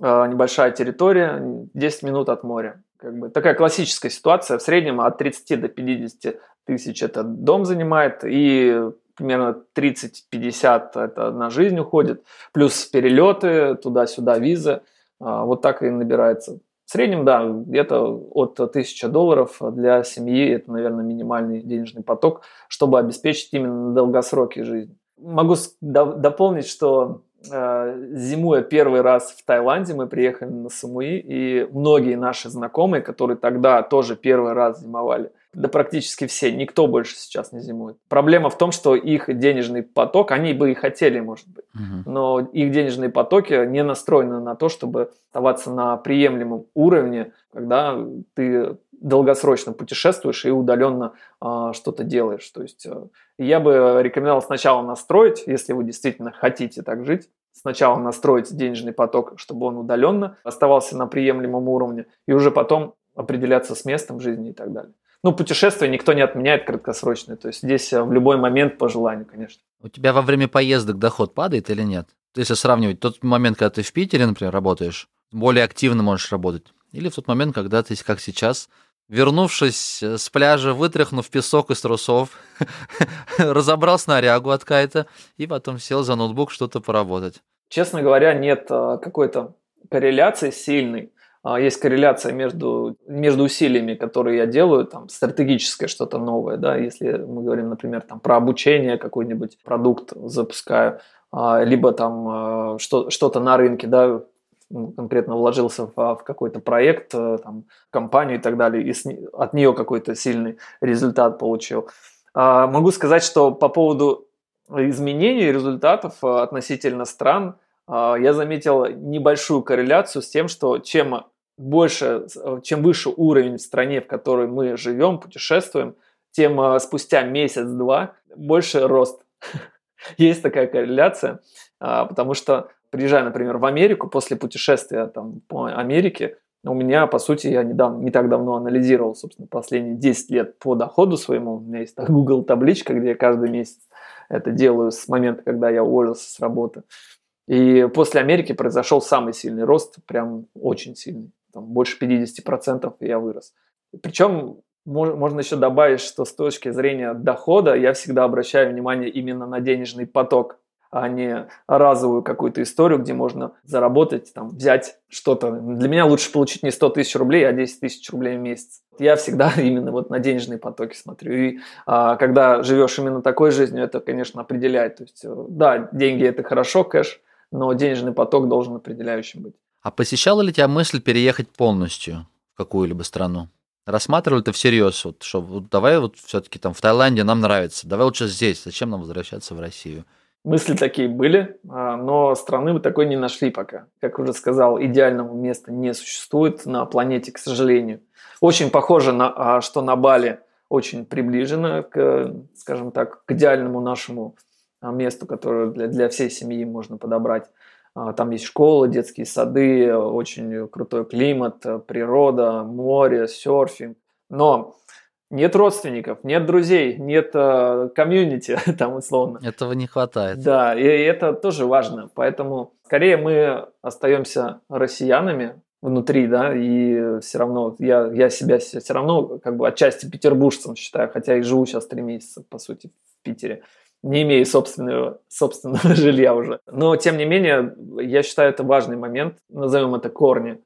э, небольшая территория, 10 минут от моря. Как бы такая классическая ситуация. В среднем от 30 до 50 тысяч этот дом занимает. И примерно 30-50 это на жизнь уходит. Плюс перелеты, туда-сюда визы. А, вот так и набирается среднем, да, где-то от 1000 долларов для семьи это, наверное, минимальный денежный поток, чтобы обеспечить именно долгосроки жизни. Могу дополнить, что э, зимуя первый раз в Таиланде, мы приехали на Самуи, и многие наши знакомые, которые тогда тоже первый раз зимовали, да практически все, никто больше сейчас не зимует. Проблема в том, что их денежный поток, они бы и хотели, может быть, угу. но их денежные потоки не настроены на то, чтобы оставаться на приемлемом уровне, когда ты долгосрочно путешествуешь и удаленно а, что-то делаешь. То есть а, я бы рекомендовал сначала настроить, если вы действительно хотите так жить, сначала настроить денежный поток, чтобы он удаленно оставался на приемлемом уровне, и уже потом определяться с местом жизни и так далее. Ну, путешествие никто не отменяет краткосрочное. То есть здесь э, в любой момент по желанию, конечно. У тебя во время поездок доход падает или нет? Если сравнивать тот момент, когда ты в Питере, например, работаешь, более активно можешь работать. Или в тот момент, когда ты, как сейчас, вернувшись э, с пляжа, вытряхнув песок из трусов, [LAUGHS] разобрал снарягу от кайта и потом сел за ноутбук что-то поработать. Честно говоря, нет э, какой-то корреляции сильной есть корреляция между, между усилиями, которые я делаю, там, стратегическое что-то новое, да, если мы говорим, например, там, про обучение, какой-нибудь продукт запускаю, а, либо там а, что, что-то на рынке, да, конкретно вложился в, в какой-то проект, э, там, компанию и так далее, и с, от нее какой-то сильный результат получил. Могу сказать, что по поводу изменений результатов э, относительно стран, я заметил небольшую корреляцию с тем, что чем больше, э, чем выше уровень в стране, в которой мы живем, путешествуем, тем э, спустя месяц-два больше рост. [LAUGHS] Есть такая корреляция, а, потому что приезжая, например, в Америку после путешествия там, по Америке, у меня, по сути, я недавно, не так давно анализировал, собственно, последние 10 лет по доходу своему. У меня есть [LAUGHS] Google табличка, где я каждый месяц это делаю с момента, когда я уволился с работы. И после Америки произошел самый сильный рост, прям очень сильный там, больше 50% я вырос. Причем можно еще добавить, что с точки зрения дохода я всегда обращаю внимание именно на денежный поток, а не разовую какую-то историю, где можно заработать, там, взять что-то. Для меня лучше получить не 100 тысяч рублей, а 10 тысяч рублей в месяц. Я всегда [LAUGHS] именно вот на денежные потоки смотрю. И а, когда живешь именно такой жизнью, это, конечно, определяет. То есть, э, да, деньги это хорошо, кэш, но денежный поток должен определяющим быть. А посещала ли тебя мысль переехать полностью в какую-либо страну? Рассматривал ты всерьез, вот, что вот давай вот все-таки там в Таиланде нам нравится, давай лучше здесь, зачем нам возвращаться в Россию? Мысли такие были, а, но страны мы такой не нашли пока. Как уже сказал, идеального места не существует на планете, к сожалению. Очень похоже на, а, что на Бали очень приближено к, скажем так, к идеальному нашему месту, которое для, для всей семьи можно подобрать. А, там есть школы, детские сады, очень крутой климат, природа, море, серфинг. Но нет родственников, нет друзей, нет э, комьюнити [LAUGHS] там условно. Этого не хватает. Да, и это тоже важно. Поэтому скорее мы остаемся россиянами внутри, да, и все равно я, я себя все равно как бы отчасти петербуржцем считаю, хотя и живу сейчас три месяца, по сути, в Питере не имея собственного, собственного [LAUGHS] жилья уже. Но, тем не менее, я считаю, это важный момент, назовем это корни.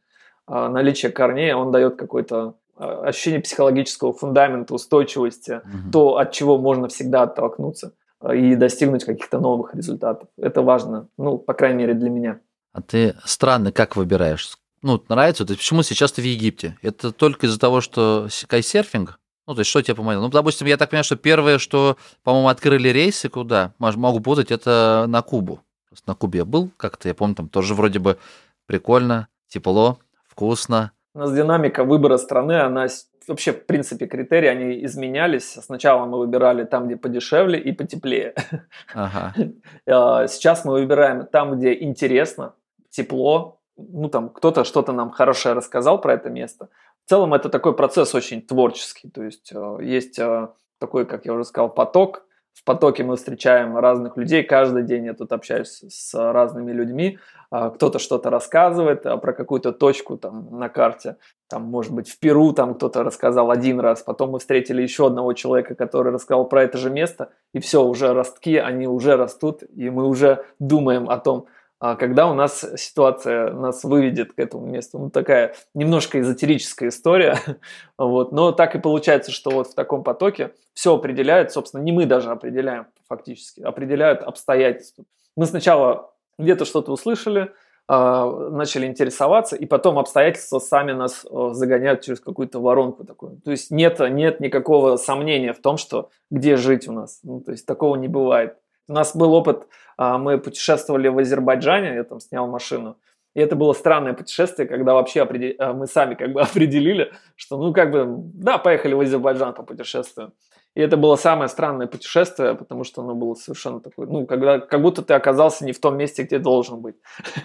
А, наличие корней, он дает какое-то а, ощущение психологического фундамента, устойчивости, угу. то, от чего можно всегда оттолкнуться а, и достигнуть каких-то новых результатов. Это важно, ну, по крайней мере, для меня. А ты странно как выбираешь? Ну, нравится? То есть почему сейчас ты в Египте? Это только из-за того, что кайсерфинг? Ну, то есть, что тебе помогло? Ну, допустим, я так понимаю, что первое, что, по-моему, открыли рейсы куда, могу путать, это на Кубу. На Кубе я был как-то, я помню, там тоже вроде бы прикольно, тепло, вкусно. У нас динамика выбора страны, она вообще, в принципе, критерии, они изменялись. Сначала мы выбирали там, где подешевле и потеплее. Ага. [LAUGHS] А, сейчас мы выбираем там, где интересно, тепло, ну там кто-то что-то нам хорошее рассказал про это место. В целом это такой процесс очень творческий, то есть э, есть э, такой, как я уже сказал, поток, в потоке мы встречаем разных людей, каждый день я тут общаюсь с разными людьми, а, кто-то что-то рассказывает а, про какую-то точку там на карте, там, может быть, в Перу там кто-то рассказал один раз, потом мы встретили еще одного человека, который рассказал про это же место, и все, уже ростки, они уже растут, и мы уже думаем о том, когда у нас ситуация нас выведет к этому месту. Ну, такая немножко эзотерическая история. [LAUGHS] вот. Но так и получается, что вот в таком потоке все определяет, собственно, не мы даже определяем фактически, определяют обстоятельства. Мы сначала где-то что-то услышали, а, начали интересоваться, и потом обстоятельства сами нас загоняют через какую-то воронку такую. То есть нет, нет никакого сомнения в том, что где жить у нас. Ну, то есть такого не бывает. У нас был опыт, а, мы путешествовали в Азербайджане, я там снял машину, и это было странное путешествие, когда вообще. А, мы сами как бы [LAUGHS] определили, что ну как бы, да, поехали в Азербайджан по путешествию. И это было самое странное путешествие, потому что оно было совершенно такое, ну, когда, как будто ты оказался не в том месте, где должен быть. [LAUGHS]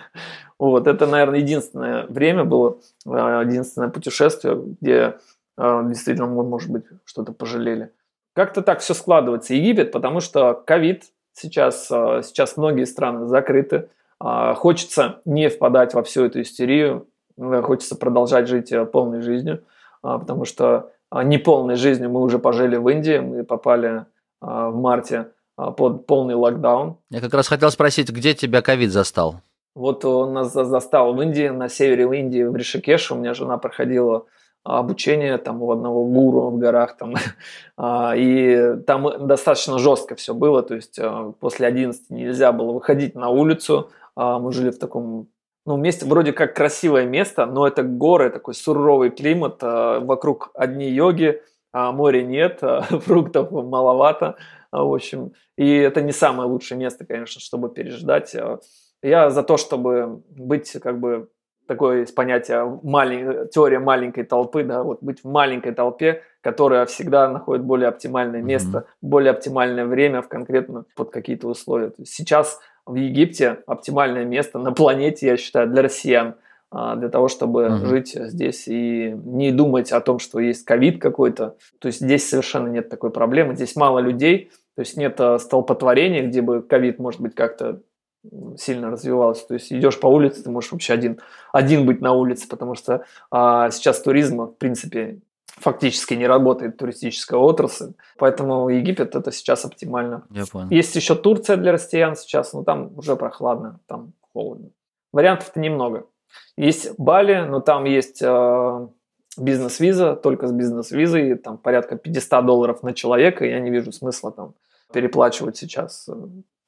Вот, это, наверное, единственное время было, а, единственное путешествие, где действительно мы, может быть, что-то пожалели. Как-то так все складывается. Египет, потому что ковид, Сейчас, а, сейчас многие страны закрыты. А, хочется не впадать во всю эту истерию, хочется продолжать жить э, полной жизнью, а, потому что неполной жизнью мы уже пожили в Индии, мы попали в марте под полный локдаун. Я как раз хотел спросить, где тебя ковид застал? Вот он нас застал в Индии, на севере Индии, в Ришикеше. У меня жена проходила обучение там у одного гуру в горах там. [LAUGHS] А, и там достаточно жестко все было то есть а, после 11 нельзя было выходить на улицу. А, мы жили в таком ну, месте, вроде как красивое место, но это горы, такой суровый климат, вокруг одни йоги, а моря нет, [LAUGHS] фруктов маловато, в общем, и это не самое лучшее место, конечно, чтобы переждать. Я за то, чтобы быть как бы такое есть понятие малень... теория маленькой толпы, да, вот быть в маленькой толпе, которая всегда находит более оптимальное место, mm-hmm. более оптимальное время в конкретно под какие-то условия. То есть сейчас в Египте оптимальное место на планете, я считаю, для россиян, а, для того, чтобы mm-hmm. жить здесь и не думать о том, что есть ковид какой-то. То есть здесь совершенно нет такой проблемы, здесь мало людей, то есть нет а, столпотворения, где бы ковид, может быть, как-то сильно развивалась. То есть идешь по улице, ты можешь вообще один, один быть на улице, потому что а, сейчас туризм, в принципе, фактически не работает туристическая отрасль. Поэтому Египет это сейчас оптимально. Я понял. Есть еще Турция для россиян сейчас, но там уже прохладно, там холодно. Вариантов-то немного. Есть Бали, но там есть э, бизнес-виза, только с бизнес-визой, там порядка 500 долларов на человека, я не вижу смысла там переплачивать сейчас э,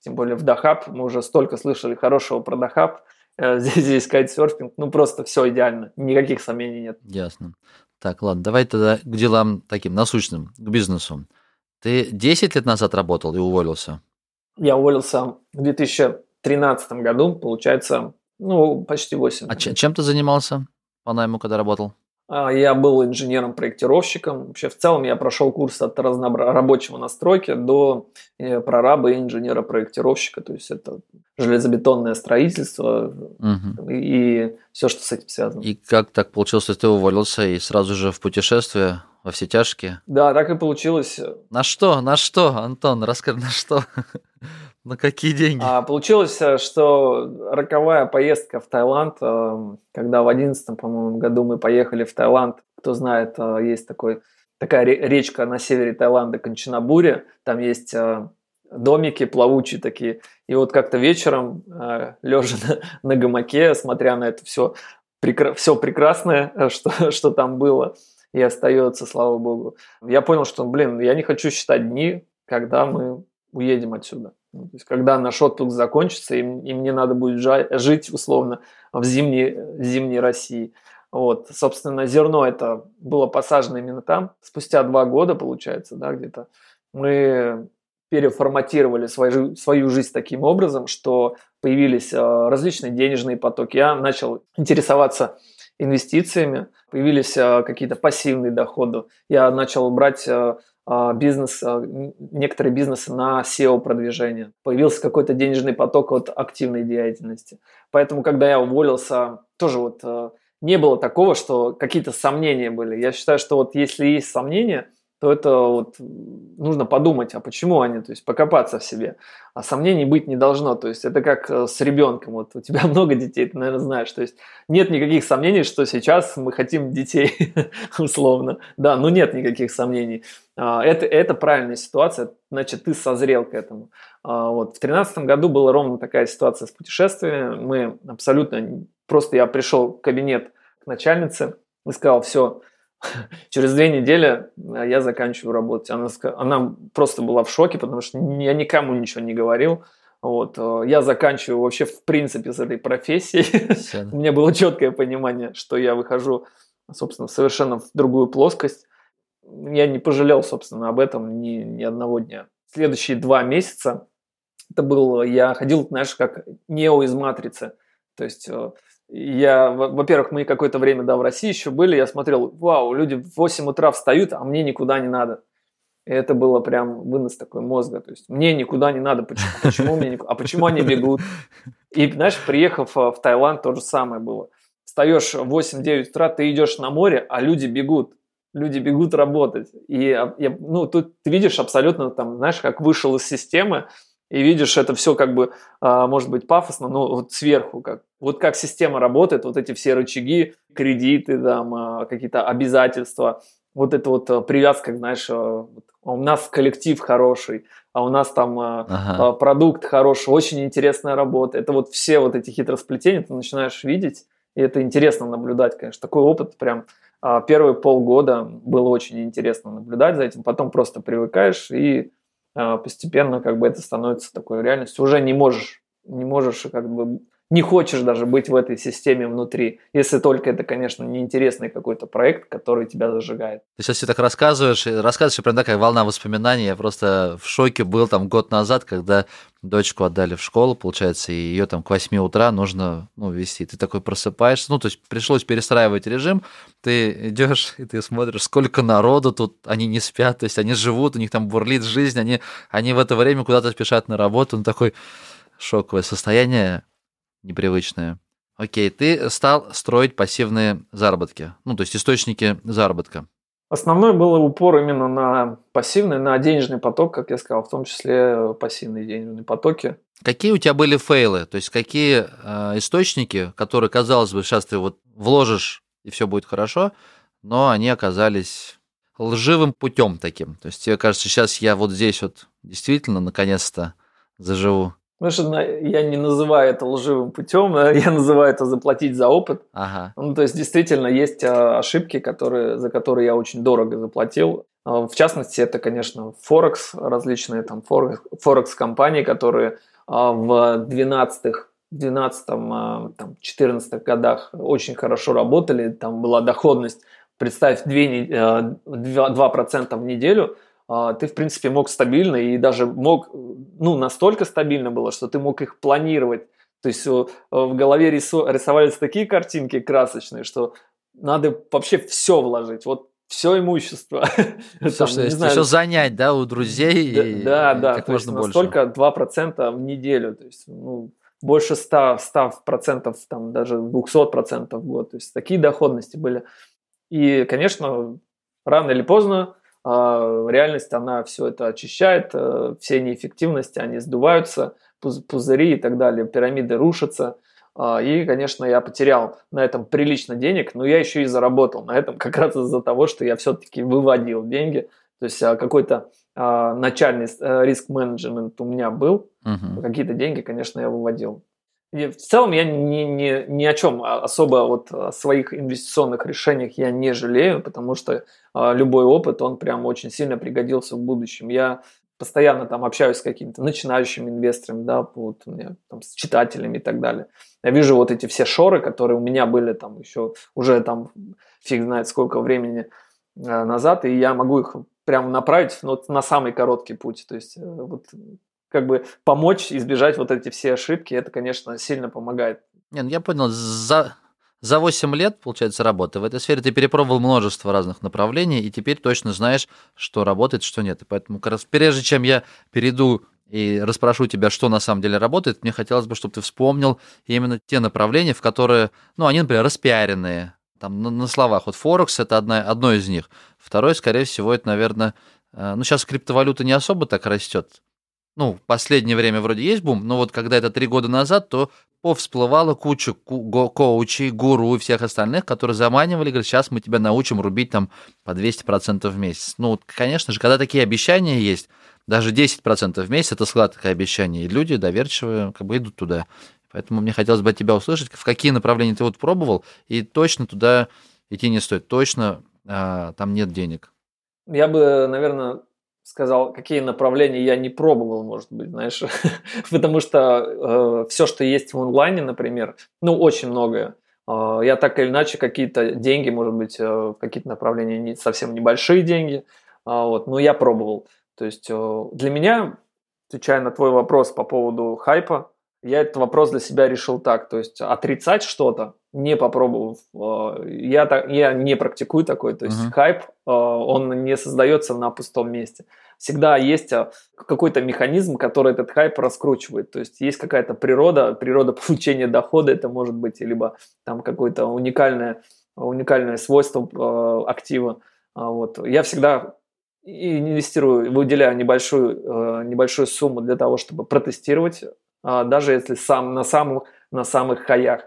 тем более в Дахаб, мы уже столько слышали хорошего про Дахаб, э, [LAUGHS] здесь, здесь кайтсерфинг, ну просто все идеально, никаких сомнений нет. Ясно. Так, ладно, давай тогда к делам таким насущным, к бизнесу. Ты 10 лет назад работал и уволился? Я уволился в 2013 году, получается, ну, почти 8. А чем ты занимался по найму, когда работал? А, я был инженером-проектировщиком. Вообще, в целом, я прошел курс от разнобра... рабочего настройки до э, прораба и инженера-проектировщика. То есть, это железобетонное строительство угу. и все, что с этим связано. И как так получилось, что ты уволился и сразу же в путешествие во все тяжкие? Да, так и получилось. На что? На что, Антон? Расскажи, на что? На какие деньги? А, получилось, э, что роковая поездка в Таиланд, э, когда в 2011, по-моему, году мы поехали в Таиланд, кто знает, э, есть такой, такая речка на севере Таиланда, Кончинабури, там есть домики плавучие такие. И вот как-то вечером, лежа на, гамаке, смотря на это все, все прекрасное, что, [LAUGHS] что там было и остается, слава богу, я понял, что, блин, я не хочу считать дни, когда мы уедем отсюда. Ну, то есть, когда наш отпуск закончится, и, и мне надо будет жить условно в зимней, зимней России. Вот, собственно, зерно это было посажено именно там. Спустя два года, получается, да, где-то, мы переформатировали свою, свою жизнь таким образом, что появились э, различные денежные потоки. Я начал интересоваться инвестициями, появились э, какие-то пассивные доходы. Я начал брать э, бизнес, а, некоторые бизнесы на SEO-продвижение. Появился какой-то денежный поток от активной деятельности. Поэтому, когда я уволился, тоже вот а, не было такого, что какие-то сомнения были. Я считаю, что вот если есть сомнения – то это вот нужно подумать, а почему они, то есть покопаться в себе. А сомнений быть не должно, то есть это как э, с ребенком, вот у тебя [LAUGHS] много детей, ты, наверное, знаешь, то есть нет никаких сомнений, что сейчас мы хотим детей, [LAUGHS] условно. Да, ну нет никаких сомнений. А, это, это правильная ситуация, значит, ты созрел к этому. А, вот. В 2013 году была ровно такая ситуация с путешествиями. Мы абсолютно, просто я пришел в кабинет к начальнице и сказал, все, [LAUGHS] Через две недели э, я заканчиваю работать. Она, она просто была в шоке, потому что я никому ничего не говорил. Вот, э, я заканчиваю вообще в принципе с этой профессией. [LAUGHS] У меня было четкое понимание, что я выхожу, собственно, совершенно в другую плоскость. Я не пожалел, собственно, об этом ни, ни одного дня. Следующие два месяца это был, я ходил, знаешь, как нео из матрицы. То есть э, я, во-первых, мы какое-то время, да, в России еще были, я смотрел, вау, люди в 8 утра встают, а мне никуда не надо. И это было прям вынос такой мозга. То есть мне никуда не надо. Почему, почему мне никуда? А почему они бегут? И, знаешь, приехав в Таиланд, то же самое было. Встаешь в 8-9 утра, ты идешь на море, а люди бегут. Люди бегут работать. И ну, тут ты видишь абсолютно, там, знаешь, как вышел из системы, и видишь, это все как бы, а, может быть, пафосно, но вот сверху, как, вот как система работает, вот эти все рычаги, кредиты, там, а, какие-то обязательства, вот это вот а, привязка, знаешь, у нас коллектив хороший, а у нас там ага. продукт хороший, очень интересная работа. Это вот все вот эти хитросплетения ты начинаешь видеть, и это интересно наблюдать, конечно. Такой опыт прям первые полгода было очень интересно наблюдать за этим, потом просто привыкаешь и постепенно как бы это становится такой реальностью. Уже не можешь, не можешь как бы не хочешь даже быть в этой системе внутри, если только это, конечно, неинтересный какой-то проект, который тебя зажигает. Ты сейчас все так рассказываешь, рассказываешь прям такая волна воспоминаний. Я просто в шоке был там год назад, когда дочку отдали в школу, получается, и ее там к 8 утра нужно ну, вести. Ты такой просыпаешься, ну, то есть пришлось перестраивать режим, ты идешь и ты смотришь, сколько народу тут, они не спят, то есть они живут, у них там бурлит жизнь, они, они в это время куда-то спешат на работу, ну, такой шоковое состояние непривычное. Окей, ты стал строить пассивные заработки, ну, то есть источники заработка. Основной был упор именно на пассивный, на денежный поток, как я сказал, в том числе пассивные денежные потоки. Какие у тебя были фейлы? То есть какие э, источники, которые, казалось бы, сейчас ты вот вложишь и все будет хорошо, но они оказались лживым путем таким. То есть тебе кажется, сейчас я вот здесь вот действительно наконец-то заживу Потому что я не называю это лживым путем, я называю это заплатить за опыт. Ага. Ну, то есть действительно есть а, ошибки, которые, за которые я очень дорого заплатил. А, в частности, это, конечно, Форекс, различные там Форекс-компании, которые а, в 12-х 12-14 годах очень хорошо работали, там была доходность, представь, 2%, 2% в неделю – а, ты, в принципе, мог стабильно и даже мог, ну, настолько стабильно было, что ты мог их планировать. То есть в голове рисовались такие картинки красочные, что надо вообще все вложить. Вот все имущество. [LAUGHS] Все, что есть, еще занять, да, у друзей. Да, и, да, да как можно больше. Настолько 2% в неделю, то есть, ну, больше 100, 100%, там, даже 200% в год. То есть, такие доходности были. И, конечно, рано или поздно а, реальность, она все это очищает, э, все неэффективности, они сдуваются, пузыри и так далее, пирамиды рушатся. А, и, конечно, я потерял на этом прилично денег, но я еще и заработал на этом как раз из-за того, что я все-таки выводил деньги. То есть а, какой-то начальный э, риск-менеджмент у меня был, uh-huh. какие-то деньги, конечно, я выводил. В целом я ни, ни, ни о чем особо вот о своих инвестиционных решениях я не жалею, потому что а, любой опыт, он прям очень сильно пригодился в будущем. Я постоянно там общаюсь с какими-то начинающими инвесторами, да, вот у меня там с читателями и так далее. Я вижу вот эти все шоры, которые у меня были там еще уже там фиг знает сколько времени а, назад, и я могу их прям направить ну, на самый короткий путь. То есть э, вот как бы помочь избежать вот эти все ошибки, это, конечно, сильно помогает. Не, ну я понял, за, за 8 лет, получается, работы в этой сфере ты перепробовал множество разных направлений, и теперь точно знаешь, что работает, что нет. И поэтому, как раз прежде чем я перейду и расспрошу тебя, что на самом деле работает, мне хотелось бы, чтобы ты вспомнил именно те направления, в которые, ну, они, например, распиаренные, там, на, на словах. Вот Форекс – это одна, одно из них. Второе, скорее всего, это, наверное, э, ну, сейчас криптовалюта не особо так растет, ну, в последнее время вроде есть бум, но вот когда это три года назад, то повсплывала куча коучей, гуру и всех остальных, которые заманивали, говорят, сейчас мы тебя научим рубить там по 200% в месяц. Ну, конечно же, когда такие обещания есть, даже 10% в месяц это сладкое обещание, и люди доверчивые как бы идут туда. Поэтому мне хотелось бы от тебя услышать, в какие направления ты вот пробовал, и точно туда идти не стоит, точно а, там нет денег. Я бы, наверное, сказал, какие направления я не пробовал, может быть, знаешь, [LAUGHS] потому что э, все, что есть в онлайне, например, ну, очень многое, э, я так или иначе какие-то деньги, может быть, э, какие-то направления не, совсем небольшие деньги, э, вот, но я пробовал. То есть э, для меня, отвечая на твой вопрос по поводу хайпа, я этот вопрос для себя решил так, то есть отрицать что-то, не попробовав, э, я, так, я не практикую такой, то есть uh-huh. хайп, э, он не создается на пустом месте. Всегда есть э, какой-то механизм, который этот хайп раскручивает, то есть есть какая-то природа, природа [LAUGHS] получения дохода, это может быть, либо там какое-то уникальное, уникальное свойство актива. А вот. Я всегда инвестирую, выделяю небольшую, небольшую сумму для того, чтобы протестировать а, даже если сам на самых, на самых хаях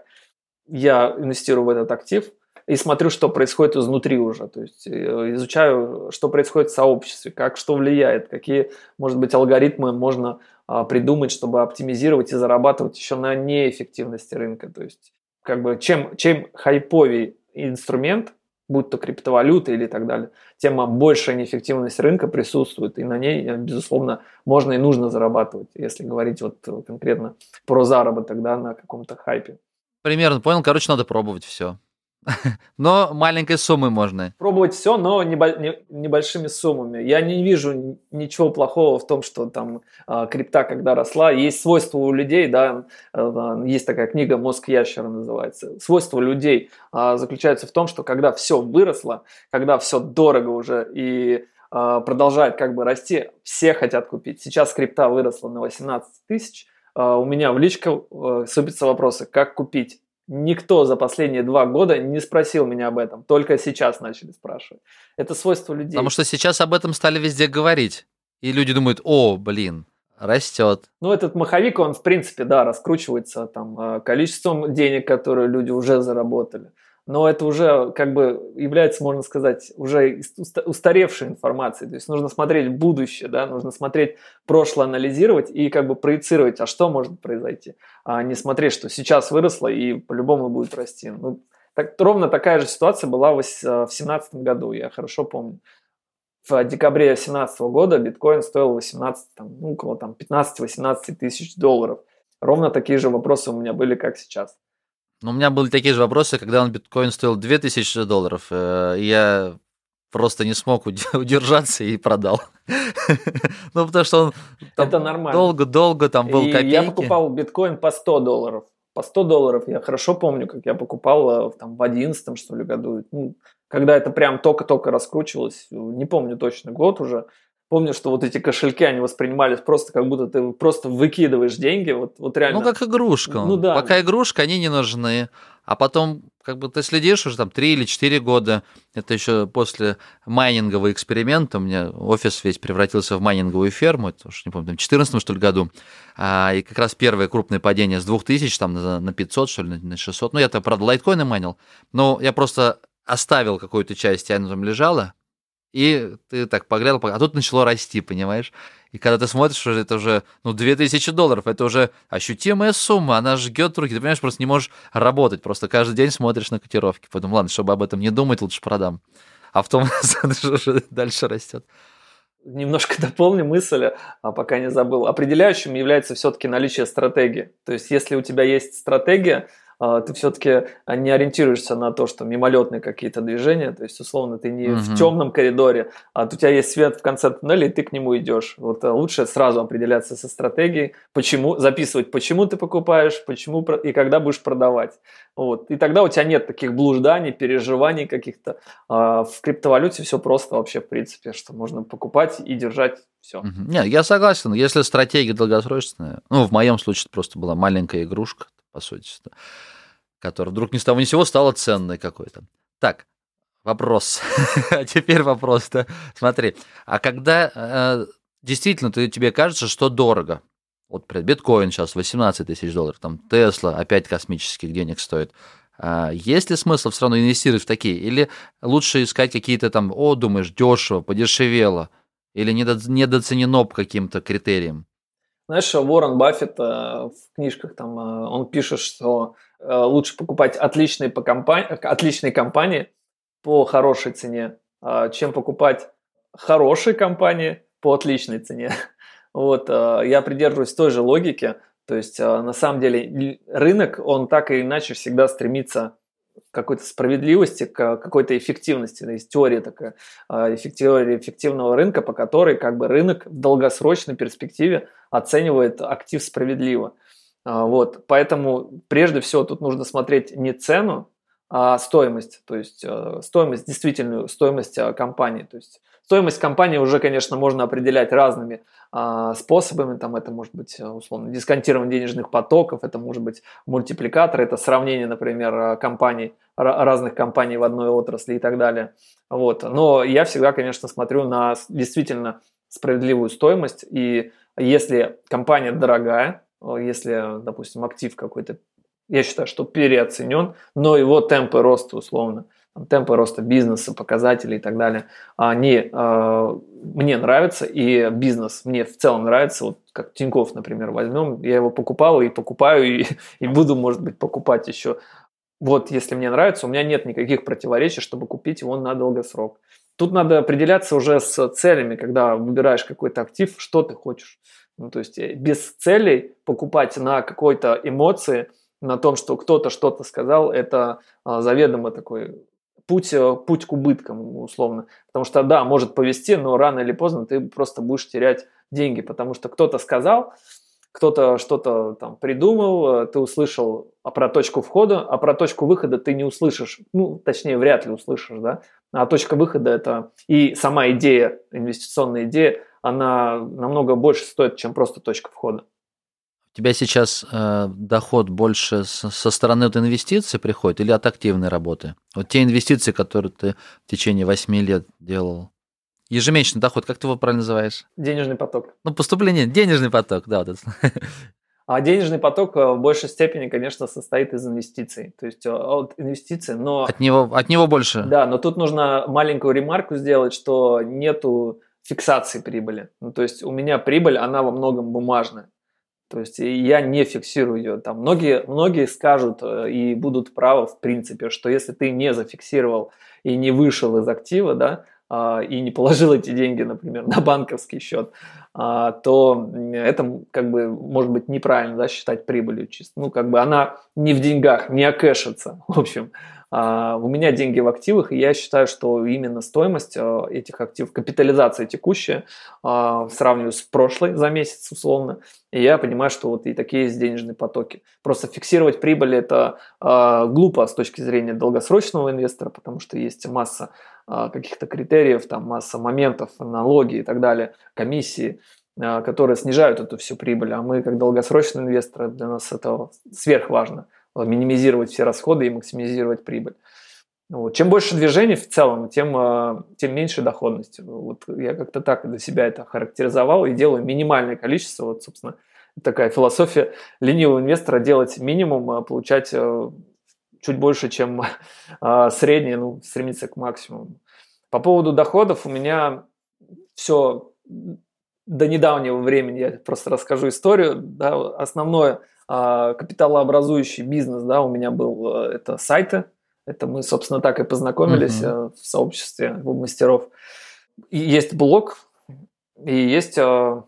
я инвестирую в этот актив и смотрю, что происходит изнутри уже, то есть э, изучаю, что происходит в сообществе, как что влияет, какие, может быть, алгоритмы можно а, придумать, чтобы оптимизировать и зарабатывать еще на неэффективности рынка. То есть, как бы, чем, чем хайповый инструмент, будь то криптовалюта или так далее, тем большая неэффективность рынка присутствует, и на ней, э, безусловно, можно и нужно зарабатывать, если говорить вот конкретно про заработок да, на каком-то хайпе. Примерно понял, короче, надо пробовать все. [LAUGHS] Но маленькой суммы можно. Пробовать все, но небольшими суммами. Я не вижу ничего плохого в том, что там а, крипта, когда росла, есть свойства у людей, да, э, есть такая книга «Мозг ящера» называется. Свойства людей а, заключаются в том, что когда все выросло, когда все дорого уже и а, продолжает как бы расти, все хотят купить. Сейчас крипта выросла на 18 тысяч, у меня в личке э, сыпятся вопросы, как купить Никто за последние два года не спросил меня об этом. Только сейчас начали спрашивать. Это свойство людей. Потому что сейчас об этом стали везде говорить. И люди думают, о, блин, растет. Ну, этот маховик, он, в принципе, да, раскручивается там э, количеством денег, которые люди уже заработали но это уже как бы является, можно сказать, уже устаревшей информацией. То есть нужно смотреть будущее, да, нужно смотреть прошлое, анализировать и как бы проецировать, а что может произойти, а не смотреть, что сейчас выросло и по-любому будет расти. Ну, так, ровно такая же ситуация была в 2017 году, я хорошо помню. В декабре 2017 года биткоин стоил 18, там, ну, около там, 15-18 тысяч долларов. Ровно такие же вопросы у меня были, как сейчас. Ну, у меня были такие же вопросы, когда он биткоин стоил 2000 долларов. Э, я просто не смог [LAUGHS] удержаться и продал. [LAUGHS] ну, потому что он долго-долго там был копейки. Я покупал биткоин по 100 долларов. По 100 долларов я хорошо помню, как я покупал э, там, в 11 что ли, году. Ну, когда это прям только-только раскручивалось, не помню точно год уже, Помню, что вот эти кошельки, они воспринимались просто как будто ты просто выкидываешь деньги, вот, вот реально. Ну, как игрушка. Ну, да. Пока игрушка, они не нужны. А потом, как бы ты следишь уже там 3 или 4 года, это еще после майнингового эксперимента, у меня офис весь превратился в майнинговую ферму, это уж не помню, в 2014 что ли году, а, и как раз первое крупное падение с 2000 там на, на 500 что ли, на 600, ну я-то, правда, лайткоины майнил, но я просто оставил какую-то часть, и она там лежала, и ты так поглядел, а тут начало расти, понимаешь? И когда ты смотришь, уже это уже, ну, 2000 долларов, это уже ощутимая сумма, она жгет руки, ты понимаешь, просто не можешь работать, просто каждый день смотришь на котировки. Поэтому, ладно, чтобы об этом не думать, лучше продам. А в том [LAUGHS] уже дальше растет. Немножко [LAUGHS] дополню мысль, а пока не забыл. Определяющим является все-таки наличие стратегии. То есть, если у тебя есть стратегия, ты все-таки не ориентируешься на то, что мимолетные какие-то движения, то есть, условно, ты не угу. в темном коридоре, а у тебя есть свет в конце туннеля, и ты к нему идешь. Вот э, лучше сразу определяться со стратегией, почему, записывать, почему ты покупаешь, почему и когда будешь продавать. Вот. И тогда у тебя нет таких блужданий, переживаний каких-то. А в криптовалюте все просто вообще, в принципе, что можно покупать и держать все. Угу. Нет, я согласен. Если стратегия долгосрочная, ну, в моем случае это просто была маленькая игрушка, по сути, которая вдруг ни с того ни сего стала ценной какой-то. Так, вопрос. [LAUGHS] а теперь вопрос-то. Смотри, а когда э, действительно ты, тебе кажется, что дорого, вот биткоин сейчас 18 тысяч долларов, там Тесла опять космических денег стоит. А есть ли смысл все равно инвестировать в такие? Или лучше искать какие-то там, о, думаешь, дешево, подешевело? Или недо, недоценено по каким-то критериям? Знаешь, Уоррен Баффет э, в книжках там, э, он пишет, что э, лучше покупать отличные, по компании, отличные компании по хорошей цене, чем покупать хорошие компании по отличной цене. [LAUGHS] Вот, я придерживаюсь той же логики. То есть, на самом деле, рынок, он так или иначе всегда стремится какой-то справедливости, к какой-то эффективности. Есть теория такая, а, теория эффективного рынка, по которой как бы рынок в долгосрочной перспективе оценивает актив справедливо. А, вот, поэтому прежде всего тут нужно смотреть не цену, стоимость, то есть э, стоимость, действительную стоимость э, компании. То есть стоимость компании уже, конечно, можно определять разными а, способами. Там это может быть, э, условно, дисконтирование денежных потоков, это может быть мультипликатор, это сравнение, например, компаний, разных компаний в одной отрасли и так далее. Вот. Но я всегда, конечно, смотрю на действительно справедливую стоимость. И если компания дорогая, если, допустим, актив какой-то я считаю, что переоценен, но его темпы роста условно, темпы роста бизнеса, показатели и так далее, они э, мне нравятся, и бизнес мне в целом нравится, вот как Тиньков, например, возьмем, я его покупал и покупаю, и, и буду, может быть, покупать еще. Вот, если мне нравится, у меня нет никаких противоречий, чтобы купить его на долгосрок. Тут надо определяться уже с целями, когда выбираешь какой-то актив, что ты хочешь. Ну, то есть э, без целей покупать на какой-то эмоции – на том, что кто-то что-то сказал, это а, заведомо такой путь, э, путь к убыткам, условно. Потому что, да, может повести, но рано или поздно ты просто будешь терять деньги, потому что кто-то сказал, кто-то что-то там придумал, э, ты услышал а про точку входа, а про точку выхода ты не услышишь, ну, точнее, вряд ли услышишь, да, а точка выхода это и сама идея, инвестиционная идея, она намного больше стоит, чем просто точка входа тебя сейчас э, доход больше со стороны вот инвестиций приходит или от активной работы? Вот те инвестиции, которые ты в течение 8 лет делал. Ежемесячный доход, как ты его правильно называешь? Денежный поток. Ну, поступление, денежный поток, да. Вот это. А денежный поток э, в большей степени, конечно, состоит из инвестиций. То есть э, от инвестиций, но... От него, от него больше. Да, но тут нужно маленькую ремарку сделать, что нету фиксации прибыли. Ну, то есть у меня прибыль, она во многом бумажная. То есть я не фиксирую ее. Там многие, многие скажут э, и будут правы в принципе, что если ты не зафиксировал и не вышел из актива, да, а, и не положил эти деньги, например, на банковский счет, а, то это как бы может быть неправильно да, считать прибылью чисто. Ну, как бы она не в деньгах, не окэшится, в общем. А, у меня деньги в активах, и я считаю, что именно стоимость а, этих активов, капитализация текущая, а, сравниваю с прошлой за месяц условно, и я понимаю, что вот и такие есть денежные потоки. Просто фиксировать прибыль это глупо с точки зрения долгосрочного инвестора, потому что есть масса каких-то критериев, там масса моментов, налоги и так далее, комиссии которые снижают эту всю прибыль, а мы как долгосрочные инвесторы, для нас это сверхважно минимизировать все расходы и максимизировать прибыль. Вот. Чем больше движений в целом, тем, а, тем меньше доходность. Вот я как-то так для себя это характеризовал и делаю минимальное количество. Вот, собственно, такая философия ленивого инвестора делать минимум, а получать а, чуть больше, чем [LAUGHS] средний, ну, стремиться к максимуму. По поводу доходов у меня все до недавнего времени, я просто расскажу историю. Да, основное а, капиталообразующий бизнес, да, у меня был э, это сайты, это мы, собственно, так и познакомились uh-huh. в сообществе мастеров. И есть блог, и есть э,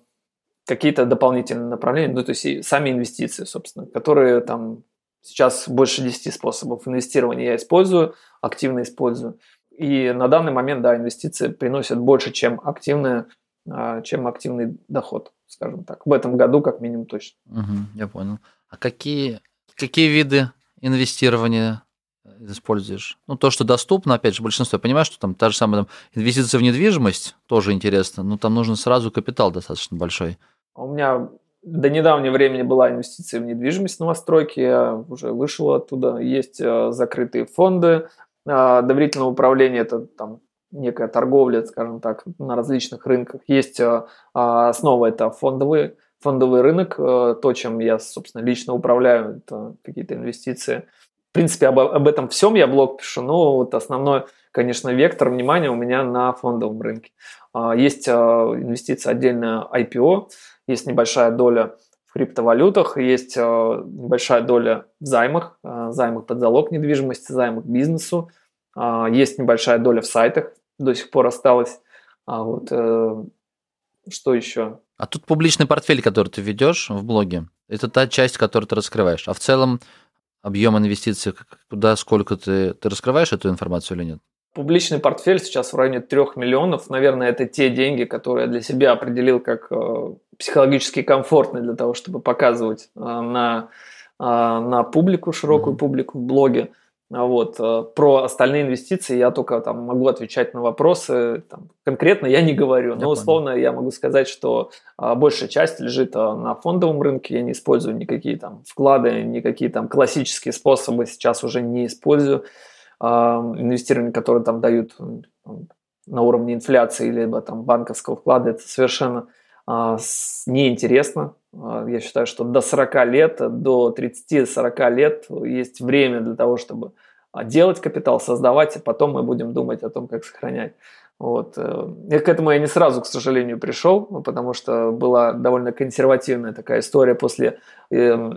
какие-то дополнительные направления, ну, то есть и сами инвестиции, собственно, которые там Сейчас больше 10 способов инвестирования я использую, активно использую. И на данный момент, да, инвестиции приносят больше, чем активные, а, чем активный доход, скажем так. В этом году как минимум точно. Угу, я понял. А какие, какие виды инвестирования используешь? Ну, то, что доступно, опять же, большинство. Я понимаю, что там та же самая там, инвестиция в недвижимость тоже интересно, но там нужно сразу капитал достаточно большой. У меня до недавнего времени была инвестиция в недвижимость новостройки, я уже вышел оттуда. Есть э, закрытые фонды, э, доверительное управление – это там некая торговля, скажем так, на различных рынках. Есть э, а, основа – это фондовый, фондовый рынок, то, чем я, собственно, лично управляю, это какие-то инвестиции. В принципе, об, об этом всем я блог пишу, но вот основной, конечно, вектор внимания у меня на фондовом рынке. А, есть инвестиция отдельная IPO, есть небольшая доля в криптовалютах, есть э, небольшая доля в займах, э, займах под залог недвижимости, займах бизнесу, э, есть небольшая доля в сайтах, до сих пор осталось. А вот что еще? А тут публичный портфель, который ты ведешь в блоге, это та часть, которую ты раскрываешь. А в целом объем инвестиций, куда, сколько ты, ты раскрываешь эту информацию или нет? Публичный портфель сейчас в районе 3 миллионов. Наверное, это те деньги, которые я для себя определил как психологически комфортный для того, чтобы показывать э, на, э, на публику, широкую публику в блоге. А вот. Э, про остальные инвестиции я только там, могу отвечать на вопросы. Там, конкретно я не говорю, но условно я могу сказать, что большая часть лежит на фондовом рынке. Я не использую никакие там вклады, никакие там классические способы сейчас уже не использую. Инвестирование, которые там дают на уровне инфляции, либо там банковского вклада, это совершенно а, неинтересно. А, я считаю, что до 40 лет, до 30-40 лет есть время для того, чтобы а, делать капитал, создавать, а потом мы будем думать о том, как сохранять. Вот. Э, я к этому я не сразу, к сожалению, пришел, потому что была довольно консервативная такая история после э,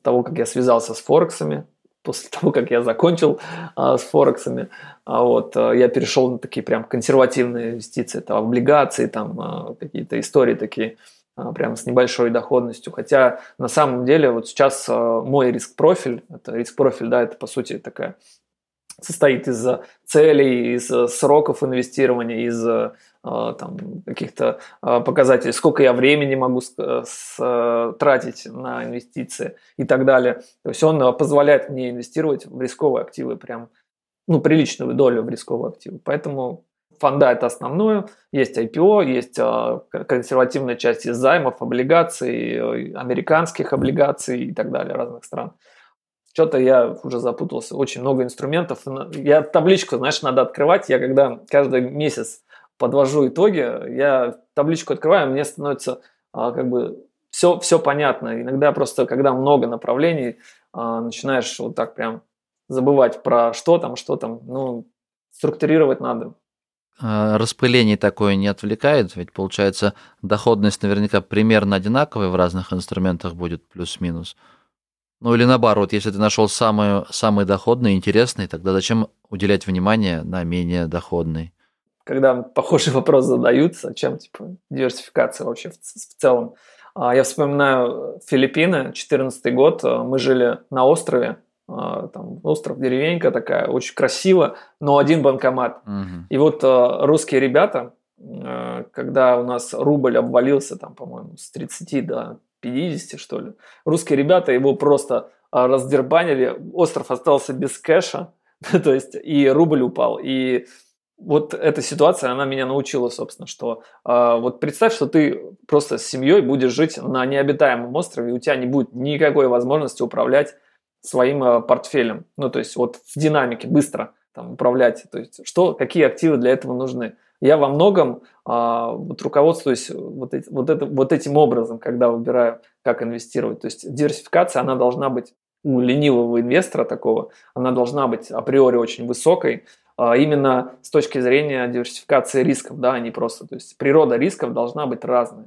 того, как я связался с Форексами после того, как я закончил а, с Форексами, а вот, а, я перешел на такие прям консервативные инвестиции, это облигации, там а, какие-то истории такие, прям с небольшой доходностью. Хотя на самом деле вот сейчас а, мой риск-профиль, это риск-профиль, да, это по сути такая состоит из целей, из сроков инвестирования, из а, там, каких-то а, показателей, сколько я времени могу тратить на инвестиции и так далее. То есть он а, позволяет мне инвестировать в рисковые активы, прям ну, приличную долю в рисковые активы. Поэтому фонда это основное. Есть IPO, есть консервативная часть из займов, облигаций, американских облигаций и так далее разных стран. Что-то я уже запутался. Очень много инструментов. Я табличку, знаешь, надо открывать. Я когда каждый месяц подвожу итоги, я табличку открываю, мне становится а, как бы все, все понятно. Иногда просто, когда много направлений, а, начинаешь вот так прям забывать про что там, что там. Ну, структурировать надо. А, распыление такое не отвлекает, ведь получается доходность наверняка примерно одинаковая в разных инструментах будет плюс-минус. Ну или наоборот, если ты нашел самый, самый доходный, интересный, тогда зачем уделять внимание на менее доходный? когда похожий [LAUGHS] вопрос задают, зачем типа диверсификация вообще в, в целом. А, я вспоминаю Филиппины, 2014 год, а, мы жили на острове, там остров, деревенька такая, очень красиво, но один банкомат. Угу. И вот русские ребята, когда у нас рубль обвалился, там, по-моему, с 30 до 50, что ли, русские ребята его просто раздербанили, остров остался без кэша, [LAUGHS] то есть и рубль упал, и вот эта ситуация, она меня научила, собственно, что э, вот представь, что ты просто с семьей будешь жить на необитаемом острове, и у тебя не будет никакой возможности управлять своим э, портфелем. Ну, то есть вот в динамике быстро там, управлять. То есть что, какие активы для этого нужны. Я во многом э, вот руководствуюсь вот, эти, вот, это, вот этим образом, когда выбираю, как инвестировать. То есть диверсификация, она должна быть у ленивого инвестора такого, она должна быть априори очень высокой, а, именно с точки зрения диверсификации рисков, да, а не просто. То есть природа рисков должна быть разной.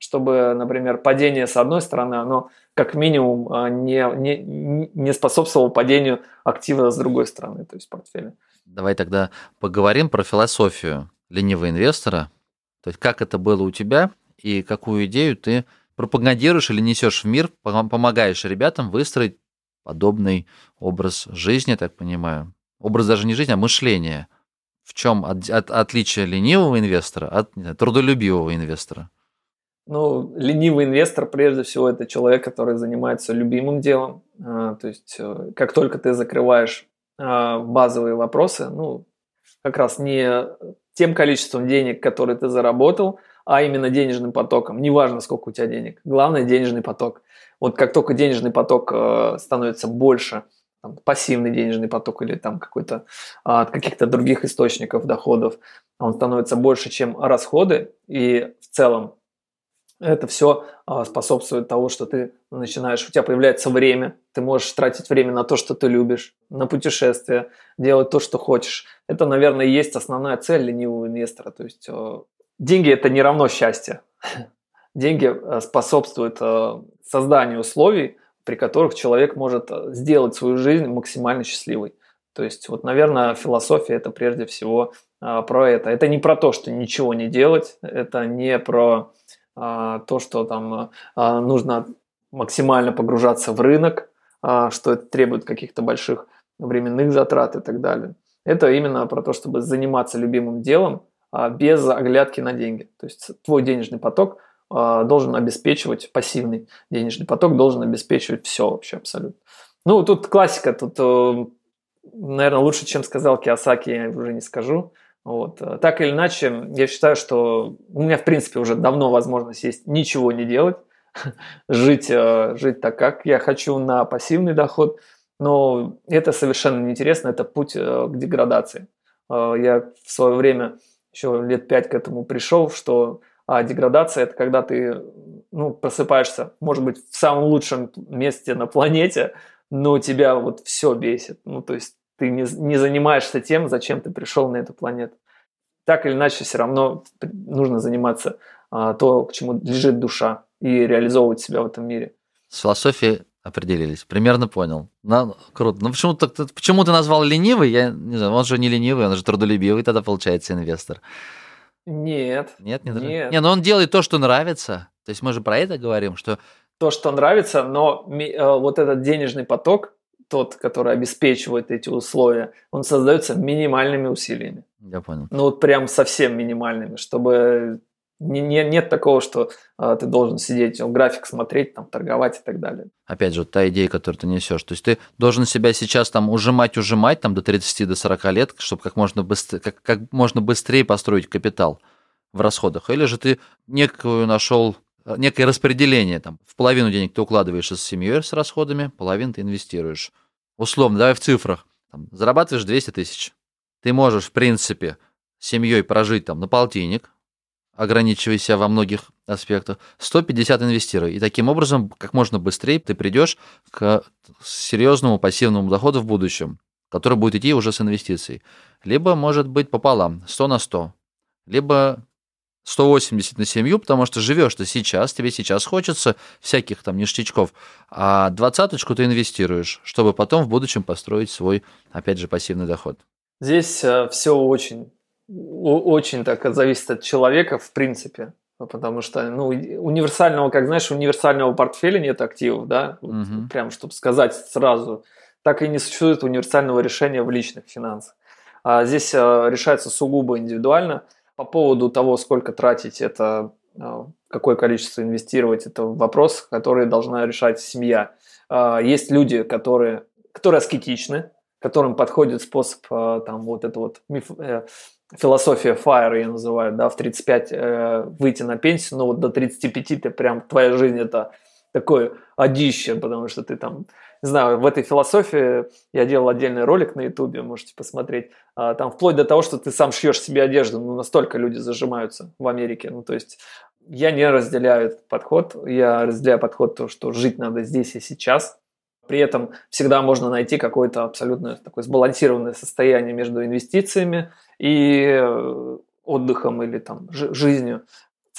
Чтобы, например, падение с одной стороны, оно как минимум а, не, не, не способствовало падению актива с другой стороны, то есть портфеля. Давай тогда поговорим про философию ленивого инвестора. То есть как это было у тебя и какую идею ты пропагандируешь или несешь в мир, помогаешь ребятам выстроить подобный образ жизни, так понимаю. Образ даже не жизни, а мышления. В чем от, от, отличие ленивого инвестора от знаю, трудолюбивого инвестора? Ну, ленивый инвестор, прежде всего, это человек, который занимается любимым делом. А, то есть, э, как только ты закрываешь а, базовые вопросы, ну, как раз не тем количеством денег, которые ты заработал, а именно денежным потоком. Неважно, сколько у тебя денег. Главное – денежный поток. Вот как только денежный поток э, становится больше, там, пассивный денежный поток или там какой-то а, от каких-то других источников доходов, он становится больше, чем расходы, и в целом это все а, способствует тому, что ты начинаешь, у тебя появляется время, ты можешь тратить время на то, что ты любишь, на путешествия, делать то, что хочешь. Это, наверное, и есть основная цель ленивого инвестора. То есть э, деньги это не равно счастье. [LAUGHS] Деньги э, способствуют э, созданию условий, при которых человек может сделать свою жизнь максимально счастливой. То есть, вот, наверное, философия это прежде всего про это. Это не про то, что ничего не делать, это не про то, что там а, нужно максимально погружаться в рынок, а, что это требует каких-то больших временных затрат и так далее. Это именно про то, чтобы заниматься любимым делом без оглядки на деньги. То есть твой денежный поток должен обеспечивать, пассивный денежный поток должен обеспечивать все вообще абсолютно. Ну, тут классика, тут, э, наверное, лучше, чем сказал Киосаки, я уже не скажу. Вот. Э, так или иначе, я считаю, что у меня, в принципе, уже давно возможность есть ничего не делать, [LAUGHS] жить, э, жить так, как я хочу на пассивный доход, но это совершенно неинтересно, это путь э, к деградации. Я в свое время еще лет пять к этому пришел, что а деградация – это когда ты ну, просыпаешься, может быть, в самом лучшем месте на планете, но тебя вот все бесит. Ну, то есть ты не, не занимаешься тем, зачем ты пришел на эту планету. Так или иначе, все равно нужно заниматься а, то, к чему лежит душа, и реализовывать себя в этом мире. С философией определились. Примерно понял. Ну, круто. Ну почему, так, почему ты назвал ленивый? Я не знаю, он же не ленивый, он же трудолюбивый, тогда получается инвестор. Нет. Нет, не нет. Не, но он делает то, что нравится. То есть мы же про это говорим, что... То, что нравится, но э, вот этот денежный поток, тот, который обеспечивает эти условия, он создается минимальными усилиями. Я понял. Ну вот прям совсем минимальными, чтобы не, не, нет такого, что а, ты должен сидеть, график смотреть, там, торговать и так далее. Опять же, та идея, которую ты несешь. То есть ты должен себя сейчас там ужимать, ужимать там до 30, до 40 лет, чтобы как можно быстрее, как, как можно быстрее построить капитал в расходах. Или же ты некую нашел некое распределение. Там, в половину денег ты укладываешь с семьей с расходами, половину ты инвестируешь. Условно, давай в цифрах. Там, зарабатываешь 200 тысяч. Ты можешь, в принципе, семьей прожить там на полтинник, ограничивая себя во многих аспектах, 150 инвестируй. И таким образом, как можно быстрее ты придешь к серьезному пассивному доходу в будущем, который будет идти уже с инвестицией. Либо, может быть, пополам, 100 на 100. Либо 180 на семью, потому что живешь ты сейчас, тебе сейчас хочется всяких там ништячков, а двадцаточку ты инвестируешь, чтобы потом в будущем построить свой, опять же, пассивный доход. Здесь э, все очень, очень так зависит от человека, в принципе, потому что, ну, универсального, как знаешь, универсального портфеля нет активов, да, вот, угу. прям, чтобы сказать сразу, так и не существует универсального решения в личных финансах. А здесь э, решается сугубо индивидуально – по поводу того, сколько тратить, это а, какое количество инвестировать, это вопрос, который должна решать семья. А, есть люди, которые, которые аскетичны, которым подходит способ, а, там, вот это вот миф, э, философия FIRE, я называю, да, в 35 э, выйти на пенсию, но вот до 35 ты прям, твоя жизнь это такое одище, потому что ты там не знаю, в этой философии я делал отдельный ролик на ютубе, можете посмотреть, а, там вплоть до того, что ты сам шьешь себе одежду, ну, настолько люди зажимаются в Америке, ну, то есть я не разделяю этот подход, я разделяю подход то, что жить надо здесь и сейчас, при этом всегда можно найти какое-то абсолютно такое сбалансированное состояние между инвестициями и э, отдыхом или там жизнью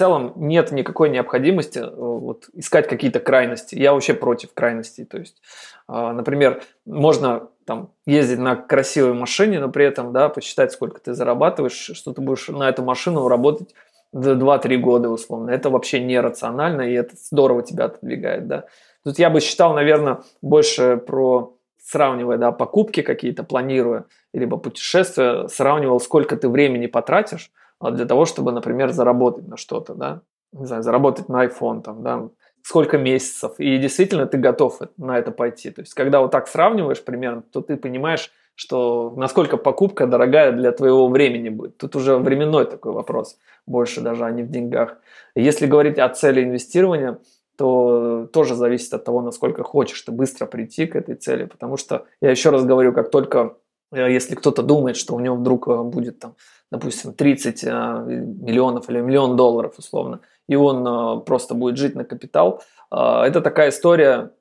целом нет никакой необходимости э, вот, искать какие-то крайности. Я вообще против крайностей. То есть, а, например, можно там, ездить на красивой машине, но при этом да, посчитать, сколько ты зарабатываешь, что ты будешь на эту машину работать до 2-3 года условно. Это вообще нерационально, и это здорово тебя отодвигает. Да? Тут я бы считал, наверное, больше про сравнивая, да, покупки какие-то, планируя, либо путешествия, сравнивал, сколько ты времени потратишь для того, чтобы, например, заработать на что-то, да, не знаю, заработать на iPhone, там, да, сколько месяцев, и действительно ты готов на это пойти. То есть, когда вот так сравниваешь примерно, то ты понимаешь, что насколько покупка дорогая для твоего времени будет. Тут уже временной такой вопрос, больше даже, а не в деньгах. Если говорить о цели инвестирования, то тоже зависит от того, насколько хочешь ты быстро прийти к этой цели. Потому что, я еще раз говорю, как только, э, если кто-то думает, что у него вдруг э, будет там, допустим, 30 э, миллионов или миллион долларов условно, и он просто будет жить на капитал, это такая история,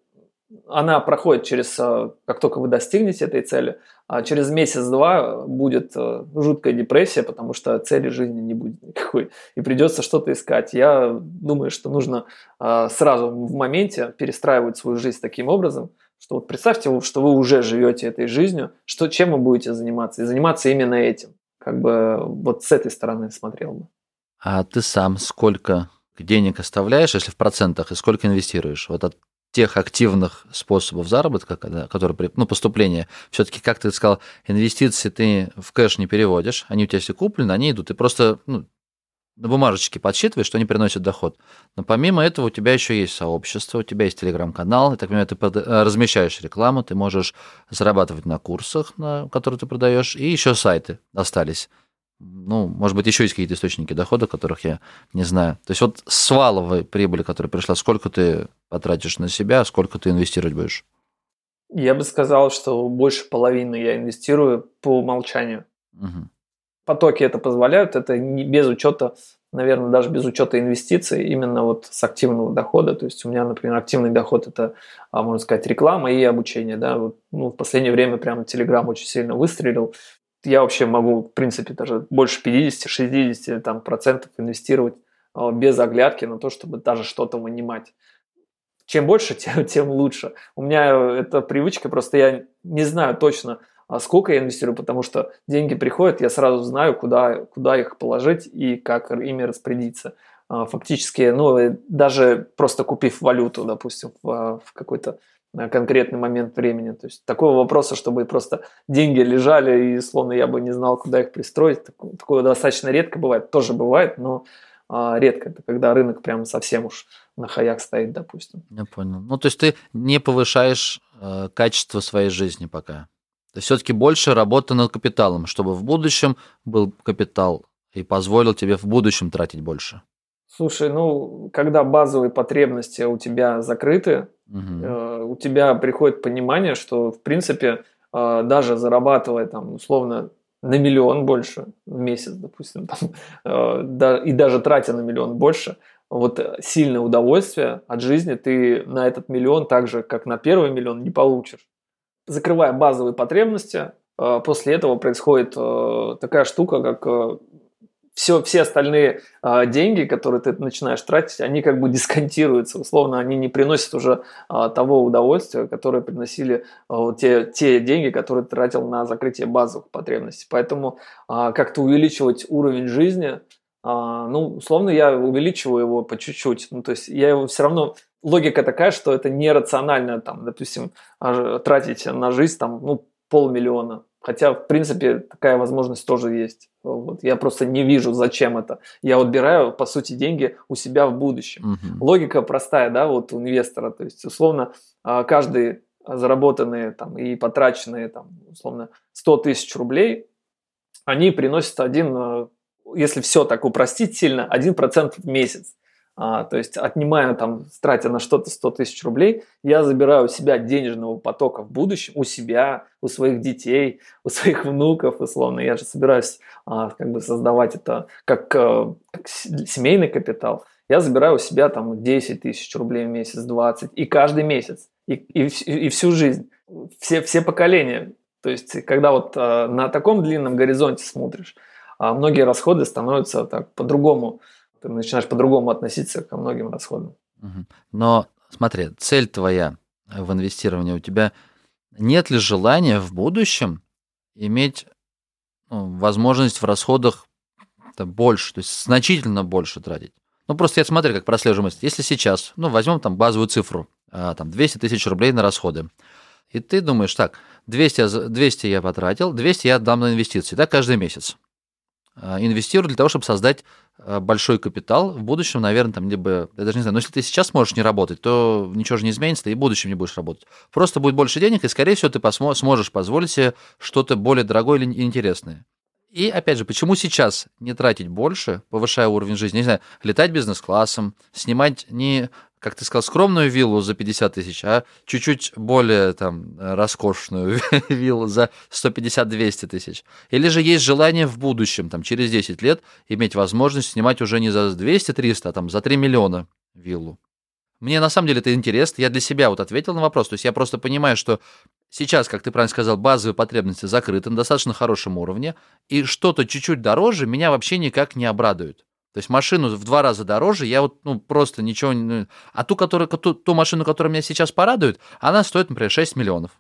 она проходит через, как только вы достигнете этой цели, а через месяц-два будет э, жуткая депрессия, потому что цели жизни не будет никакой, и придется что-то искать. Я думаю, что нужно э, сразу в моменте перестраивать свою жизнь таким образом, что вот представьте, что вы уже живете этой жизнью, что, чем вы будете заниматься, и заниматься именно этим. Как бы вот с этой стороны смотрел бы. А ты сам сколько денег оставляешь, если в процентах, и сколько инвестируешь? Вот от тех активных способов заработка, когда, которые, ну, поступления, все-таки, как ты сказал, инвестиции ты в кэш не переводишь, они у тебя все куплены, они идут, ты просто ну, на бумажечке подсчитываешь, что они приносят доход. Но помимо этого у тебя еще есть сообщество, у тебя есть телеграм-канал, и так понимаю, ты э, размещаешь рекламу, ты можешь зарабатывать на курсах, на, которые ты продаешь, и еще сайты остались ну, может быть, еще есть какие-то источники дохода, которых я не знаю. То есть вот с валовой прибыли, которая пришла, сколько ты потратишь на себя, сколько ты инвестировать будешь? Я бы сказал, что больше половины я инвестирую по умолчанию. Угу. Потоки это позволяют, это не без учета, наверное, даже без учета инвестиций, именно вот с активного дохода. То есть у меня, например, активный доход это, а, можно сказать, реклама и обучение. Да? Вот, ну, в последнее время прям Telegram очень сильно выстрелил я вообще могу, в принципе, даже больше 50-60 там, процентов инвестировать а, без оглядки на то, чтобы даже что-то вынимать. Чем больше, [LAUGHS] тем, тем лучше. У меня эта привычка, просто я не знаю точно, сколько я инвестирую, потому что деньги приходят, я сразу знаю, куда, куда их положить и как ими распорядиться. А, фактически, ну, даже просто купив валюту, допустим, в, в какой-то на конкретный момент времени. То есть такого вопроса, чтобы просто деньги лежали и словно я бы не знал, куда их пристроить, такое достаточно редко бывает. Тоже бывает, но а, редко. Это когда рынок прям совсем уж на хаях стоит, допустим. Я понял. Ну, то есть ты не повышаешь э, качество своей жизни пока. Все-таки больше работа над капиталом, чтобы в будущем был капитал и позволил тебе в будущем тратить больше. Слушай, ну, когда базовые потребности у тебя закрыты, угу. у тебя приходит понимание, что, в принципе, э, даже зарабатывая там условно на миллион больше в месяц, допустим, там, [LAUGHS] э, и даже тратя на миллион больше, вот сильное удовольствие от жизни ты на этот миллион так же, как на первый миллион, не получишь. Закрывая базовые потребности, после этого происходит такая штука, как все, все остальные деньги, которые ты начинаешь тратить, они как бы дисконтируются. Условно, они не приносят уже того удовольствия, которое приносили те, те деньги, которые ты тратил на закрытие базовых потребностей. Поэтому как-то увеличивать уровень жизни, ну, условно, я увеличиваю его по чуть-чуть. Ну, то есть я его все равно логика такая, что это нерационально, там, допустим, тратить на жизнь там, ну, полмиллиона. Хотя, в принципе, такая возможность тоже есть. Вот. Я просто не вижу, зачем это. Я отбираю, по сути, деньги у себя в будущем. Угу. Логика простая, да, вот у инвестора. То есть, условно, а, каждый заработанные там, и потраченные, там, условно, 100 тысяч рублей, они приносят один, а, если все так упростить сильно, 1% в месяц. А, то есть отнимая там, тратя на что-то 100 тысяч рублей, я забираю у себя денежного потока в будущем, у себя, у своих детей, у своих внуков, условно. Я же собираюсь а, как бы создавать это как, а, как семейный капитал. Я забираю у себя там 10 тысяч рублей в месяц, 20, и каждый месяц, и, и, и всю жизнь, все, все поколения. То есть, когда вот а, на таком длинном горизонте смотришь, а, многие расходы становятся так по-другому ты начинаешь по-другому относиться ко многим расходам. Но смотри, цель твоя в инвестировании у тебя нет ли желания в будущем иметь ну, возможность в расходах больше, то есть значительно больше тратить? Ну, просто я смотрю, как прослеживаю мысль. Если сейчас, ну, возьмем там базовую цифру, а, там 200 тысяч рублей на расходы. И ты думаешь, так, 200, 200 я потратил, 200 я отдам на инвестиции, так каждый месяц. А, инвестирую для того, чтобы создать а, большой капитал. В будущем, наверное, там либо, я даже не знаю, но если ты сейчас можешь не работать, то ничего же не изменится, ты и в будущем не будешь работать. Просто будет больше денег, и, скорее всего, ты посмо- сможешь позволить себе что-то более дорогое или интересное. И, опять же, почему сейчас не тратить больше, повышая уровень жизни? Не знаю, летать бизнес-классом, снимать не как ты сказал, скромную виллу за 50 тысяч, а чуть-чуть более там роскошную [LAUGHS] виллу за 150-200 тысяч. Или же есть желание в будущем, там, через 10 лет, иметь возможность снимать уже не за 200-300, а там за 3 миллиона виллу. Мне на самом деле это интересно. Я для себя вот ответил на вопрос. То есть я просто понимаю, что сейчас, как ты правильно сказал, базовые потребности закрыты на достаточно хорошем уровне, и что-то чуть-чуть дороже меня вообще никак не обрадует. То есть машину в два раза дороже, я вот ну, просто ничего не... Ну, а ту, которая, ту, ту машину, которая меня сейчас порадует, она стоит, например, 6 миллионов.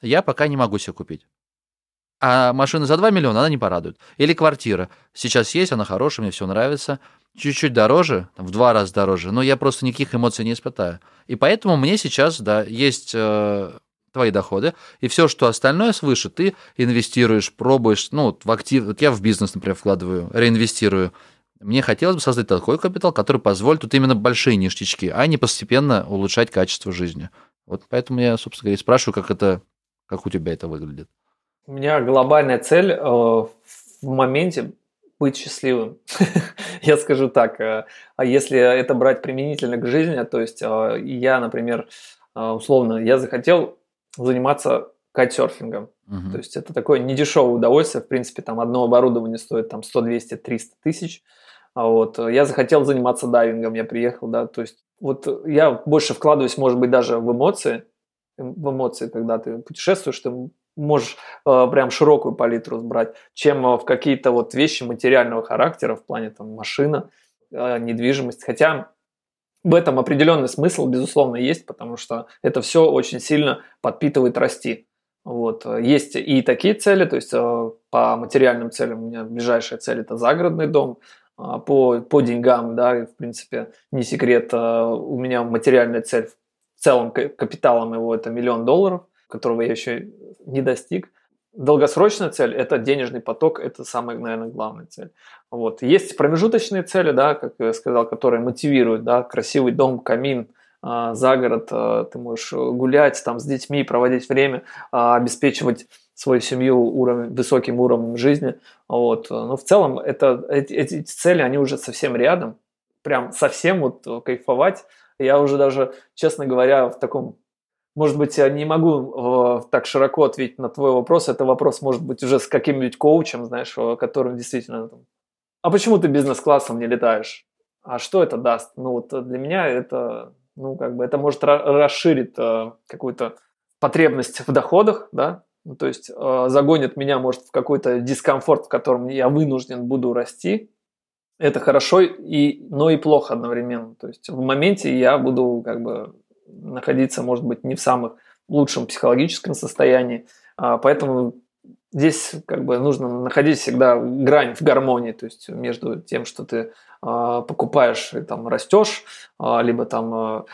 Я пока не могу себе купить. А машина за 2 миллиона, она не порадует. Или квартира. Сейчас есть, она хорошая, мне все нравится. Чуть-чуть дороже, в два раза дороже, но я просто никаких эмоций не испытаю. И поэтому мне сейчас, да, есть э, твои доходы, и все, что остальное свыше, ты инвестируешь, пробуешь, ну, в актив, вот я в бизнес, например, вкладываю, реинвестирую, мне хотелось бы создать такой капитал, который позволит тут именно большие ништячки, а не постепенно улучшать качество жизни. Вот поэтому я, собственно говоря, спрашиваю, как это, как у тебя это выглядит. У меня глобальная цель э, в моменте быть счастливым. [LAUGHS] я скажу так. Э, а если это брать применительно к жизни, то есть э, я, например, э, условно, я захотел заниматься кайтсерфингом. То есть это такое недешевое удовольствие. В принципе, там одно оборудование стоит там 100, 200, 300 тысяч. А вот. Э, я захотел заниматься дайвингом, я приехал, да, то есть вот я больше вкладываюсь, может быть, даже в эмоции, в эмоции, когда ты путешествуешь, ты можешь э, прям широкую палитру брать, чем э, в какие-то вот вещи материального характера в плане там машина, э, недвижимость. Хотя в этом определенный смысл, безусловно, есть, потому что это все очень сильно подпитывает расти. Вот. Э, есть и такие цели, то есть э, по материальным целям у меня ближайшая цель это загородный дом, по, по деньгам, да, в принципе, не секрет, а, у меня материальная цель в целом капиталом его это миллион долларов, которого я еще не достиг. Долгосрочная цель – это денежный поток, это самая, наверное, главная цель. Вот. Есть промежуточные цели, да, как я сказал, которые мотивируют, да, красивый дом, камин, а, за город, ты можешь гулять там с детьми, проводить время, обеспечивать свою семью уровень, высоким уровнем жизни. Вот. Но в целом это, эти, эти цели, они уже совсем рядом. Прям совсем вот кайфовать. Я уже даже, честно говоря, в таком может быть, я не могу э, так широко ответить на твой вопрос. Это вопрос, может быть, уже с каким-нибудь коучем, знаешь, которым действительно... А почему ты бизнес-классом не летаешь? А что это даст? Ну, вот для меня это, ну, как бы, это может расширить э, какую-то потребность в доходах, да, ну, то есть э, загонит меня, может, в какой-то дискомфорт, в котором я вынужден буду расти. Это хорошо, и, но и плохо одновременно. То есть в моменте я буду как бы находиться, может быть, не в самых лучшем психологическом состоянии. А, поэтому здесь как бы нужно находить всегда грань в гармонии, то есть между тем, что ты а, покупаешь и там растешь, а, либо там а, а,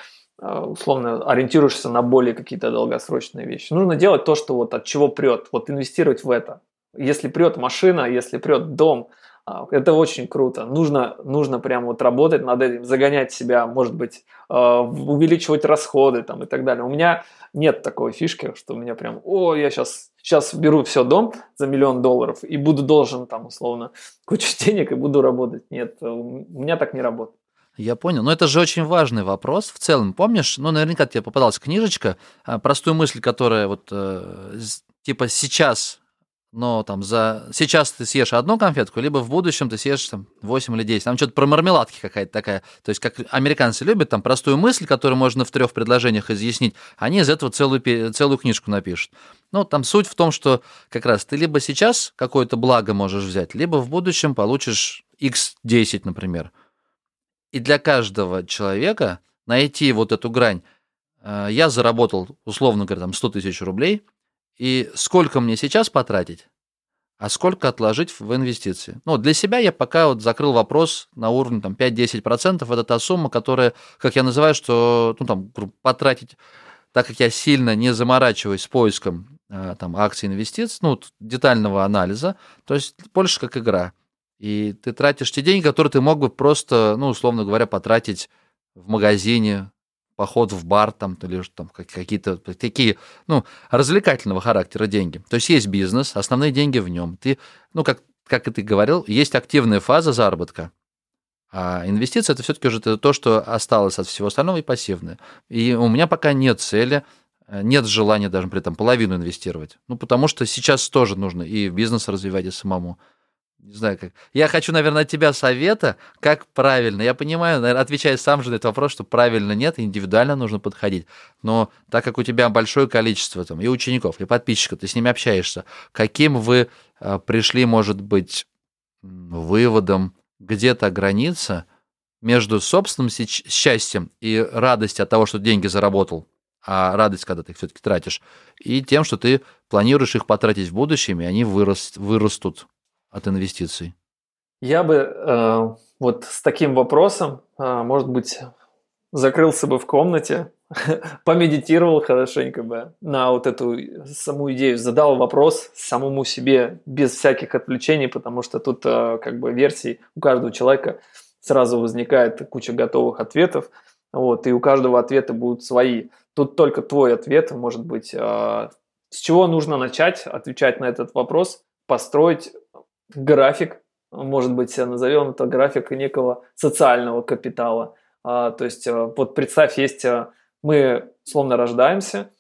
условно ориентируешься на более какие-то долгосрочные вещи. Нужно делать то, что вот от чего прет, вот инвестировать в это. Если прет машина, если прет дом, а, это очень круто. Нужно, нужно прям вот работать над этим, загонять себя, может быть, а, увеличивать расходы там и так далее. У меня нет такой фишки, что у меня прям, о, я сейчас, сейчас беру все дом за миллион долларов и буду должен там условно [LAUGHS] кучу денег и буду работать. Нет, у меня так не работает. Я понял. Но это же очень важный вопрос. В целом, помнишь, ну, наверняка тебе попадалась книжечка, а, простую мысль, которая вот э, типа сейчас, но там за... Сейчас ты съешь одну конфетку, либо в будущем ты съешь там 8 или 10. Там что-то про мармеладки какая-то такая. То есть, как американцы любят, там простую мысль, которую можно в трех предложениях изъяснить, они из этого целую, целую книжку напишут. Ну, там суть в том, что как раз ты либо сейчас какое-то благо можешь взять, либо в будущем получишь x10, например. И для каждого человека найти вот эту грань. Э, я заработал, условно говоря, там 100 тысяч рублей, и сколько мне сейчас потратить? а сколько отложить в инвестиции. Ну, для себя я пока вот закрыл вопрос на уровне там 5-10%. Это та сумма, которая, как я называю, что ну, там, потратить, так как я сильно не заморачиваюсь с поиском э, там, акций инвестиций, ну, детального анализа, то есть больше как игра. И ты тратишь те деньги, которые ты мог бы просто, ну, условно говоря, потратить в магазине, поход в бар там, или там какие-то такие, ну, развлекательного характера деньги. То есть есть бизнес, основные деньги в нем. Ты, ну, как, как и ты говорил, есть активная фаза заработка, а инвестиция это все-таки уже то, что осталось от всего остального и пассивное. И у меня пока нет цели, нет желания даже при этом половину инвестировать. Ну, потому что сейчас тоже нужно и бизнес развивать, и самому не знаю как. Я хочу, наверное, от тебя совета, как правильно. Я понимаю, наверное, отвечая сам же на этот вопрос, что правильно нет, индивидуально нужно подходить. Но так как у тебя большое количество там, и учеников, и подписчиков, ты с ними общаешься, каким вы э, пришли, может быть, выводом, где-то граница между собственным счастьем и радостью от того, что деньги заработал, а радость, когда ты их все-таки тратишь, и тем, что ты планируешь их потратить в будущем, и они вырас, вырастут от инвестиций? Я бы э, вот с таким вопросом, э, может быть, закрылся бы в комнате, [LAUGHS] помедитировал хорошенько бы на вот эту саму идею, задал вопрос самому себе без всяких отвлечений, потому что тут э, как бы версий у каждого человека сразу возникает куча готовых ответов, вот, и у каждого ответа будут свои. Тут только твой ответ, может быть, э, с чего нужно начать отвечать на этот вопрос, построить график, может быть, назовем это график некого социального капитала. А, то есть, э, вот представь, есть э, мы условно рождаемся,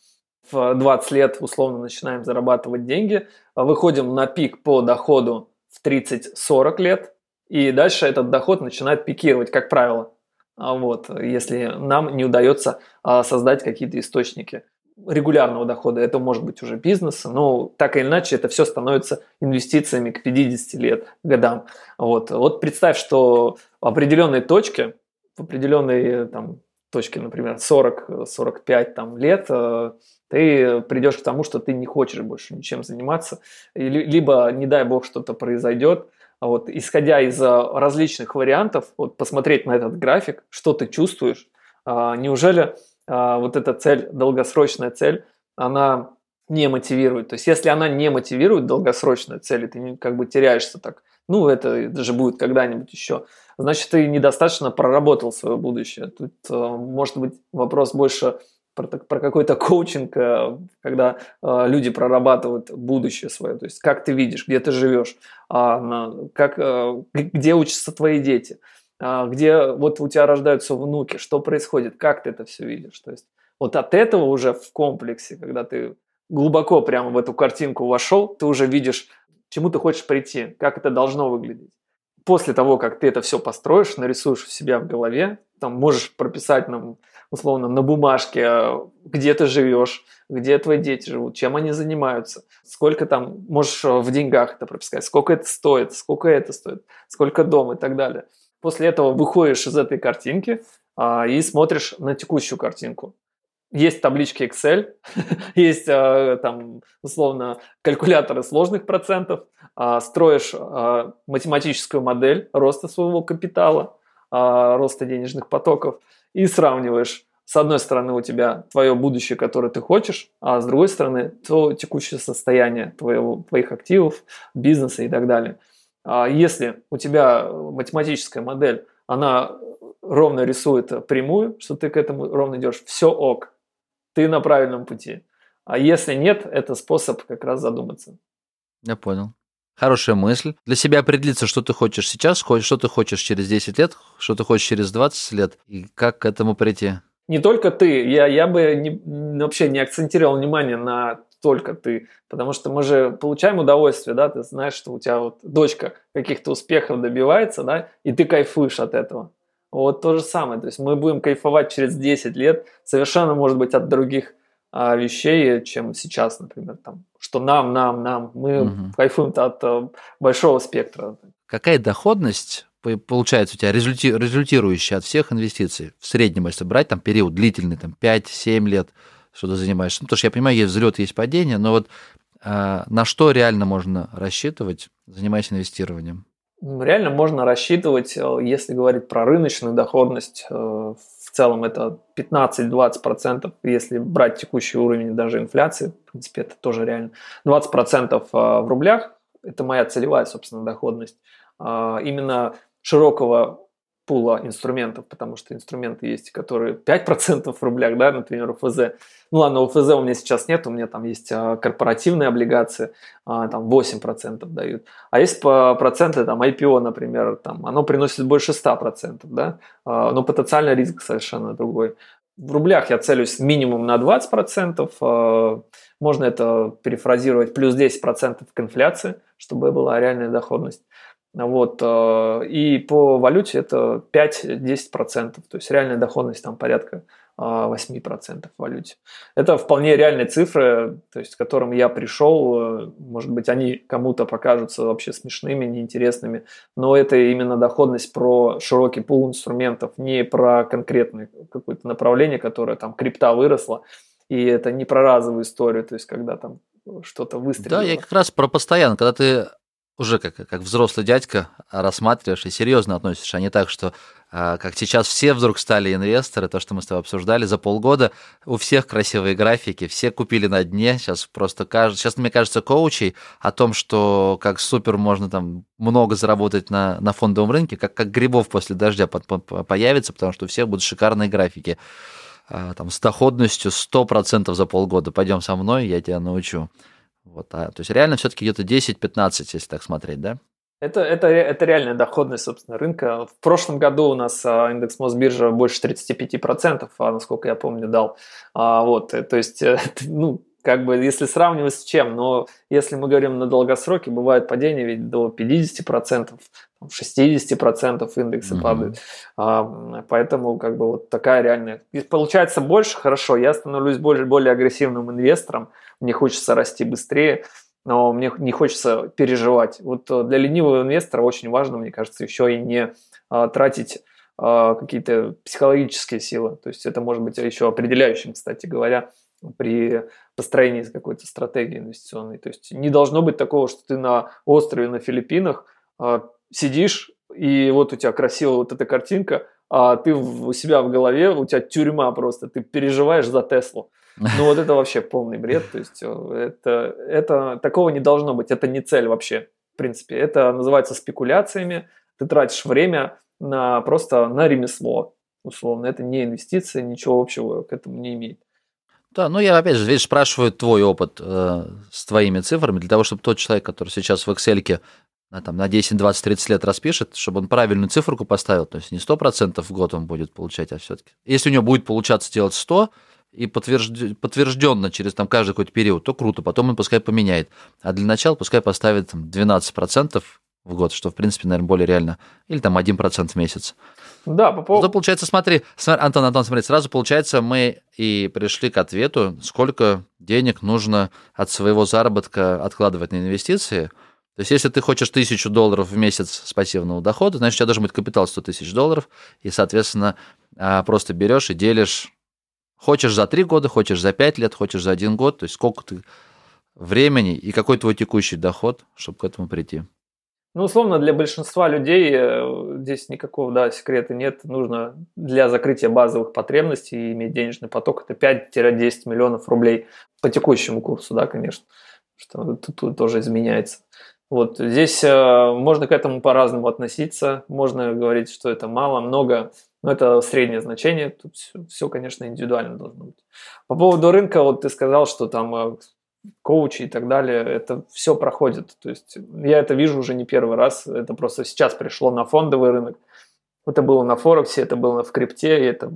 в 20 лет условно начинаем зарабатывать деньги, а выходим на пик по доходу в 30-40 лет, и дальше этот доход начинает пикировать, как правило. А вот, если нам не удается создать какие-то источники регулярного дохода, это может быть уже бизнес, но так или иначе это все становится инвестициями к 50 лет, годам. Вот, вот представь, что в определенной точке, в определенной там, точке, например, 40-45 там, лет, э, ты придешь к тому, что ты не хочешь больше ничем заниматься, либо, не дай бог, что-то произойдет, вот, исходя из э, различных вариантов, вот, посмотреть на этот график, что ты чувствуешь, а, неужели вот эта цель, долгосрочная цель, она не мотивирует. То есть, если она не мотивирует долгосрочную цель, и ты как бы теряешься так, ну, это, это же будет когда-нибудь еще, значит, ты недостаточно проработал свое будущее. Тут э, может быть вопрос больше про, про какой-то коучинг, э, когда э, люди прорабатывают будущее свое, то есть как ты видишь, где ты живешь, э, как, где учатся твои дети – а, где вот у тебя рождаются внуки, что происходит, как ты это все видишь. То есть вот от этого уже в комплексе, когда ты глубоко прямо в эту картинку вошел, ты уже видишь, к чему ты хочешь прийти, как это должно выглядеть. После того, как ты это все построишь, нарисуешь у себя в голове, там можешь прописать нам условно на бумажке, а, где ты живешь, где твои дети живут, чем они занимаются, сколько там, можешь в деньгах это прописать, сколько это стоит, сколько это стоит, сколько дом и так далее. После этого выходишь из этой картинки а, и смотришь на текущую картинку. Есть таблички Excel, [LAUGHS] есть а, там условно калькуляторы сложных процентов, а, строишь а, математическую модель роста своего капитала, а, роста денежных потоков и сравниваешь с одной стороны у тебя твое будущее, которое ты хочешь, а с другой стороны то текущее состояние твоего, твоих активов, бизнеса и так далее. А если у тебя математическая модель, она ровно рисует прямую, что ты к этому ровно идешь, все ок, ты на правильном пути. А если нет, это способ как раз задуматься. Я понял. Хорошая мысль. Для себя определиться, что ты хочешь сейчас, что ты хочешь через 10 лет, что ты хочешь через 20 лет, и как к этому прийти. Не только ты. Я, я бы не, вообще не акцентировал внимание на только ты. Потому что мы же получаем удовольствие, да, ты знаешь, что у тебя вот дочка каких-то успехов добивается, да, и ты кайфуешь от этого. Вот то же самое. То есть мы будем кайфовать через 10 лет совершенно, может быть, от других а, вещей, чем сейчас, например, там, что нам, нам, нам. Мы угу. кайфуем от а, большого спектра. Какая доходность получается у тебя результи, результирующая от всех инвестиций в среднем, если брать там период длительный, там 5-7 лет – что ты занимаешься. Ну, потому что я понимаю, есть взлет, есть падение, но вот А на что реально можно рассчитывать, занимаясь инвестированием? Реально можно рассчитывать, э, если говорить про рыночную доходность, э, в целом это 15-20%, если брать текущий уровень даже инфляции, в принципе, это тоже реально. 20% э, в рублях, это моя целевая, собственно, доходность. А, именно широкого пула инструментов, потому что инструменты есть, которые 5% в рублях, да, например, УФЗ. Ну ладно, УФЗ у меня сейчас нет, у меня там есть а, корпоративные облигации, а, там 8% дают. А есть по проценты, там IPO, например, там, оно приносит больше 100%, да, а, но потенциальный риск совершенно другой. В рублях я целюсь минимум на 20%, можно это перефразировать плюс 10% к инфляции, чтобы была реальная доходность. Вот, э, и по валюте это 5-10%, то есть реальная доходность там порядка 8% в валюте. Это вполне реальные цифры, то есть к которым я пришел. Э, может быть, они кому-то покажутся вообще смешными, неинтересными, но это именно доходность про широкий пул инструментов, не про конкретное какое-то направление, которое там крипта выросла, и это не про разовую историю, то есть когда там что-то выстрелило. Да, я как раз про постоянно, когда ты уже как, как взрослый дядька рассматриваешь и серьезно относишься, а не так, что а, как сейчас все вдруг стали инвесторы, то, что мы с тобой обсуждали, за полгода у всех красивые графики, все купили на дне, сейчас просто кажется, сейчас, мне кажется, коучей о том, что как супер можно там много заработать на, на фондовом рынке, как, как грибов после дождя появится, потому что у всех будут шикарные графики а, там, с доходностью 100% за полгода. Пойдем со мной, я тебя научу. Вот, а, то есть реально все-таки где-то 10-15, если так смотреть, да? Это, это, это реальная доходность, собственно, рынка. В прошлом году у нас а, индекс Мосбиржа больше 35%, а, насколько я помню, дал. А, вот, э, то есть, [LAUGHS] э, ну, как бы, если сравнивать с чем, но если мы говорим на долгосроке, бывает падение ведь до 50%, 60% индексы mm-hmm. падают. А, поэтому как бы вот такая реальная. И получается больше, хорошо, я становлюсь более, более агрессивным инвестором, мне хочется расти быстрее, но мне не хочется переживать. Вот э, для ленивого инвестора очень важно, мне кажется, еще и не а, тратить а, какие-то психологические силы. То есть это может быть еще определяющим, кстати говоря, при построении какой-то стратегии инвестиционной. То есть не должно быть такого, что ты на острове на Филиппинах а, сидишь, и вот у тебя красивая вот эта картинка, а ты у себя в голове, у тебя тюрьма просто, ты переживаешь за Теслу. Ну вот это вообще полный бред, то есть э, это, это такого не должно быть, это не цель вообще, в принципе. Это называется спекуляциями, ты тратишь время на просто на ремесло, условно. Это не инвестиция, ничего общего к этому не имеет. Да, ну я опять же, видишь, спрашиваю твой опыт э, с твоими цифрами, для того, чтобы тот человек, который сейчас в Excel на, там, на 10, 20, 30 лет распишет, чтобы он правильную циферку поставил, то есть не 100% в год он будет получать, а все-таки. Если у него будет получаться делать 100, и подтвержд... подтвержденно через там, каждый какой-то период, то круто, потом он пускай поменяет. А для начала пускай поставит там, 12% в год, что, в принципе, наверное, более реально. Или там 1% в месяц. Да, по поводу... Получается, смотри, смотри, Антон, Антон, смотри, сразу получается, мы и пришли к ответу, сколько денег нужно от своего заработка откладывать на инвестиции. То есть, если ты хочешь тысячу долларов в месяц с пассивного дохода, значит, у тебя должен быть капитал 100 тысяч долларов, и, соответственно, а, просто берешь и делишь Хочешь за три года, хочешь за пять лет, хочешь за один год, то есть сколько ты времени и какой твой текущий доход, чтобы к этому прийти. Ну, условно, для большинства людей э, здесь никакого да, секрета нет. Нужно для закрытия базовых потребностей иметь денежный поток. Это 5-10 миллионов рублей по текущему курсу, да, конечно. Что тут, тут тоже изменяется. Вот здесь э, можно к этому по-разному относиться. Можно говорить, что это мало, много. Но это среднее значение, тут все, все, конечно, индивидуально должно быть. По поводу рынка, вот ты сказал, что там э, коучи и так далее, это все проходит. То есть я это вижу уже не первый раз, это просто сейчас пришло на фондовый рынок. Это было на Форексе, это было в крипте, и это,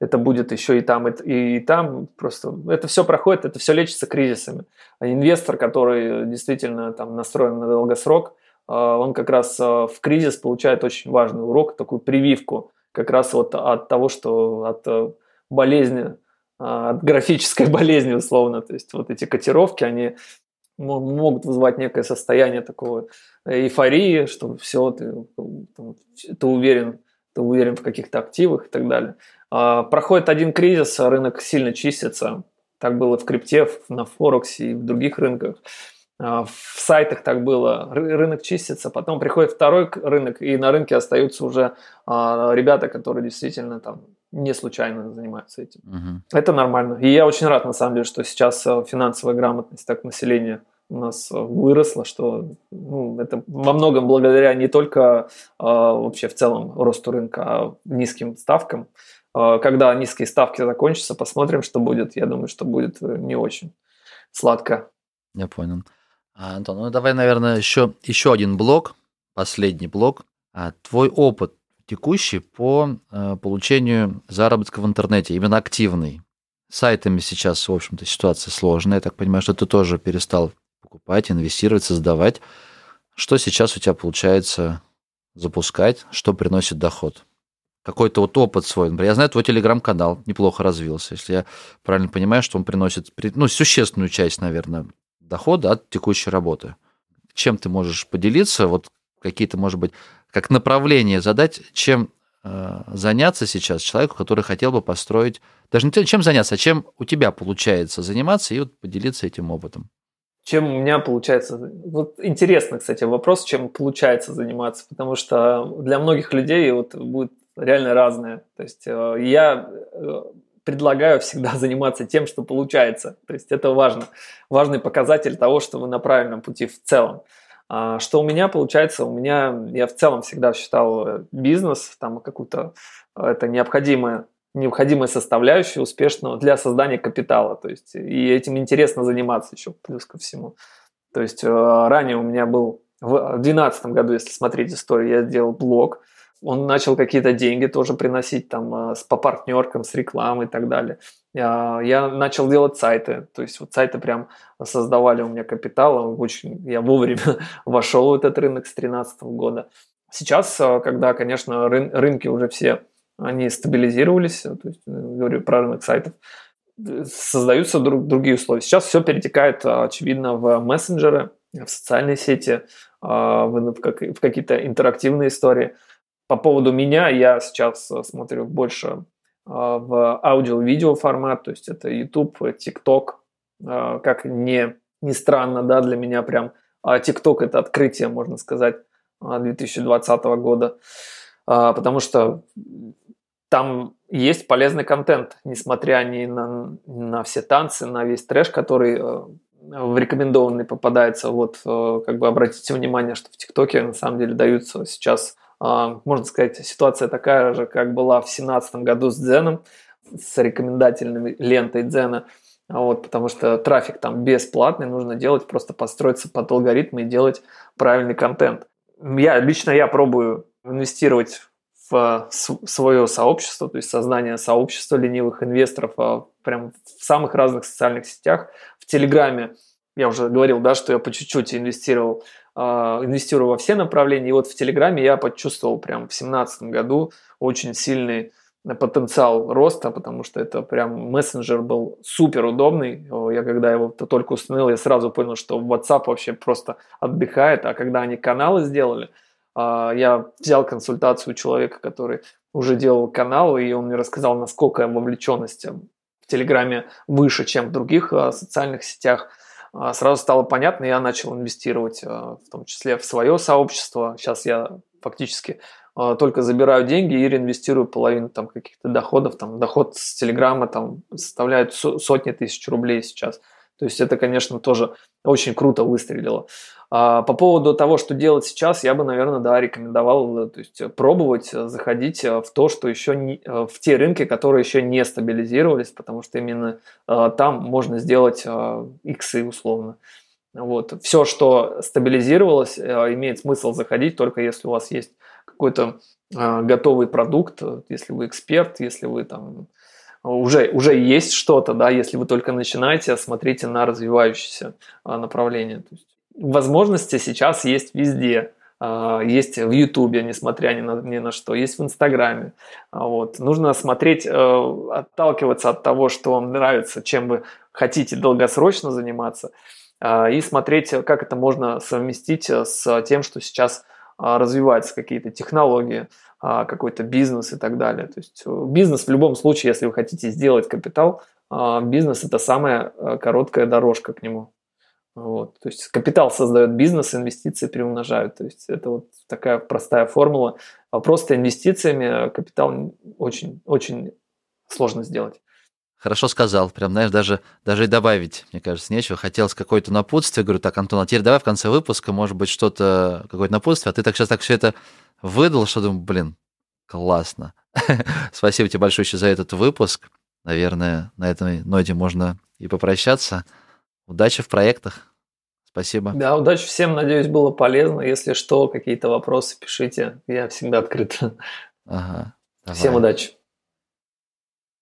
это будет еще и там, и, и там. Просто это все проходит, это все лечится кризисами. А инвестор, который действительно там настроен на долгосрок, э, он как раз э, в кризис получает очень важный урок, такую прививку – как раз вот от того, что от э, болезни, а, от графической [LAUGHS] болезни условно. То есть вот эти котировки, они могут вызывать некое состояние такого эйфории, что все, ты, ты уверен, ты уверен в каких-то активах и так далее. А, проходит один кризис, рынок сильно чистится, Так было в крипте, на Форексе и в других рынках. А, в сайтах так было. Рынок чистится, потом приходит второй рынок, и на рынке остаются уже а, ребята, которые действительно там не случайно занимаются этим. Угу. Это нормально. И я очень рад, на самом деле, что сейчас э, финансовая грамотность так населения у нас э, выросла, что ну, это во многом благодаря не только э, вообще в целом росту рынка, а низким ставкам. Э, когда низкие ставки закончатся, посмотрим, что будет. Я думаю, что будет э, не очень сладко. Я понял. А, Антон, ну давай, наверное, еще, еще один блок, последний блок. А, твой опыт текущий по э, получению заработка в интернете, именно активный. Сайтами сейчас, в общем-то, ситуация сложная. Я так понимаю, что ты тоже перестал покупать, инвестировать, создавать. Что сейчас у тебя получается запускать, что приносит доход? Какой-то вот опыт свой. Например, я знаю, твой телеграм-канал неплохо развился. Если я правильно понимаю, что он приносит ну, существенную часть, наверное, дохода от текущей работы. Чем ты можешь поделиться? Вот какие-то, может быть, как направление задать, чем э, заняться сейчас человеку, который хотел бы построить, даже не чем заняться, а чем у тебя получается заниматься, и вот поделиться этим опытом. Чем у меня получается... Вот интересно, кстати, вопрос, чем получается заниматься, потому что для многих людей вот будет реально разное. То есть э, я э, предлагаю всегда [LAUGHS] заниматься тем, что получается. То есть это важно. Важный показатель того, что вы на правильном пути в целом. А что у меня получается? У меня, я в целом всегда считал э, бизнес, там какую-то, э, это необходимая, необходимая составляющая успешного для создания капитала. То есть, и этим интересно заниматься еще плюс ко всему. То есть, э, ранее у меня был, в 2012 году, если смотреть историю, я сделал блог, он начал какие-то деньги тоже приносить там с, по партнеркам, с рекламой и так далее. Я, я начал делать сайты, то есть вот сайты прям создавали у меня капитал, очень, я вовремя [LAUGHS] вошел в этот рынок с 2013 года. Сейчас, когда, конечно, рын, рынки уже все, они стабилизировались, то есть, э, говорю про рынок сайтов, создаются друг, другие условия. Сейчас все перетекает, очевидно, в мессенджеры, в социальные сети, в, в какие-то интерактивные истории – по поводу меня я сейчас э, смотрю больше а, в аудио-видео формат, то есть это YouTube, TikTok, а, как не, не странно, да, для меня прям а TikTok это открытие, можно сказать, 2020 года, потому что там есть полезный контент, несмотря ни на, на все танцы, на весь трэш, который э, в рекомендованный попадается. Вот, э, как бы обратите внимание, что в ТикТоке на самом деле даются сейчас можно сказать, ситуация такая же, как была в 2017 году с Дзеном, с рекомендательной лентой Дзена, вот, потому что трафик там бесплатный, нужно делать, просто подстроиться под алгоритмы и делать правильный контент. Я, лично я пробую инвестировать в свое сообщество, то есть создание сообщества ленивых инвесторов а, прям в самых разных социальных сетях. В Телеграме я уже говорил, да, что я по чуть-чуть инвестировал а, инвестирую во все направления. И вот в Телеграме я почувствовал прям в 2017 году очень сильный потенциал роста, потому что это прям мессенджер был супер удобный. Я когда его только установил, я сразу понял, что WhatsApp вообще просто отдыхает. А когда они каналы сделали, а, я взял консультацию у человека, который уже делал канал, и он мне рассказал, насколько вовлеченность в Телеграме выше, чем в других а, социальных сетях. А, сразу стало понятно, я начал инвестировать а, в том числе в свое сообщество. Сейчас я фактически а, только забираю деньги и реинвестирую половину там каких-то доходов. Там, доход с Телеграма там, составляет сотни тысяч рублей сейчас. То есть это, конечно, тоже очень круто выстрелило. А, по поводу того, что делать сейчас, я бы, наверное, да, рекомендовал то есть, пробовать заходить в то, что еще не, в те рынки, которые еще не стабилизировались, потому что именно там можно сделать иксы условно. Вот. Все, что стабилизировалось, имеет смысл заходить только если у вас есть какой-то готовый продукт, если вы эксперт, если вы там уже, уже есть что-то, да, если вы только начинаете, смотрите на развивающееся направление. То есть возможности сейчас есть везде. А, есть в Ютубе, несмотря ни на, ни на что, есть в Инстаграме. А, вот. Нужно смотреть, э, отталкиваться от того, что вам нравится, чем вы хотите долгосрочно заниматься, а, и смотреть, как это можно совместить с тем, что сейчас развиваются какие-то технологии, какой-то бизнес и так далее. То есть э, бизнес в любом случае, если вы хотите сделать капитал, а бизнес – это самая э, короткая дорожка к нему. Вот. То есть капитал создает бизнес, инвестиции приумножают. То есть это вот такая простая формула. А просто инвестициями капитал очень, очень сложно сделать. Хорошо сказал. Прям, знаешь, даже, даже и добавить, мне кажется, нечего. Хотелось какое-то напутствие. Говорю, так, Антон, а теперь давай в конце выпуска, может быть, что-то, какое-то напутствие. А ты так сейчас так все это выдал, что думаю, блин, классно. [LAUGHS] Спасибо тебе большое еще за этот выпуск. Наверное, на этой ноте можно и попрощаться. Удачи в проектах. Спасибо. Да, удачи всем. Надеюсь, было полезно. Если что, какие-то вопросы пишите. Я всегда открыт. Ага. Давай. Всем удачи.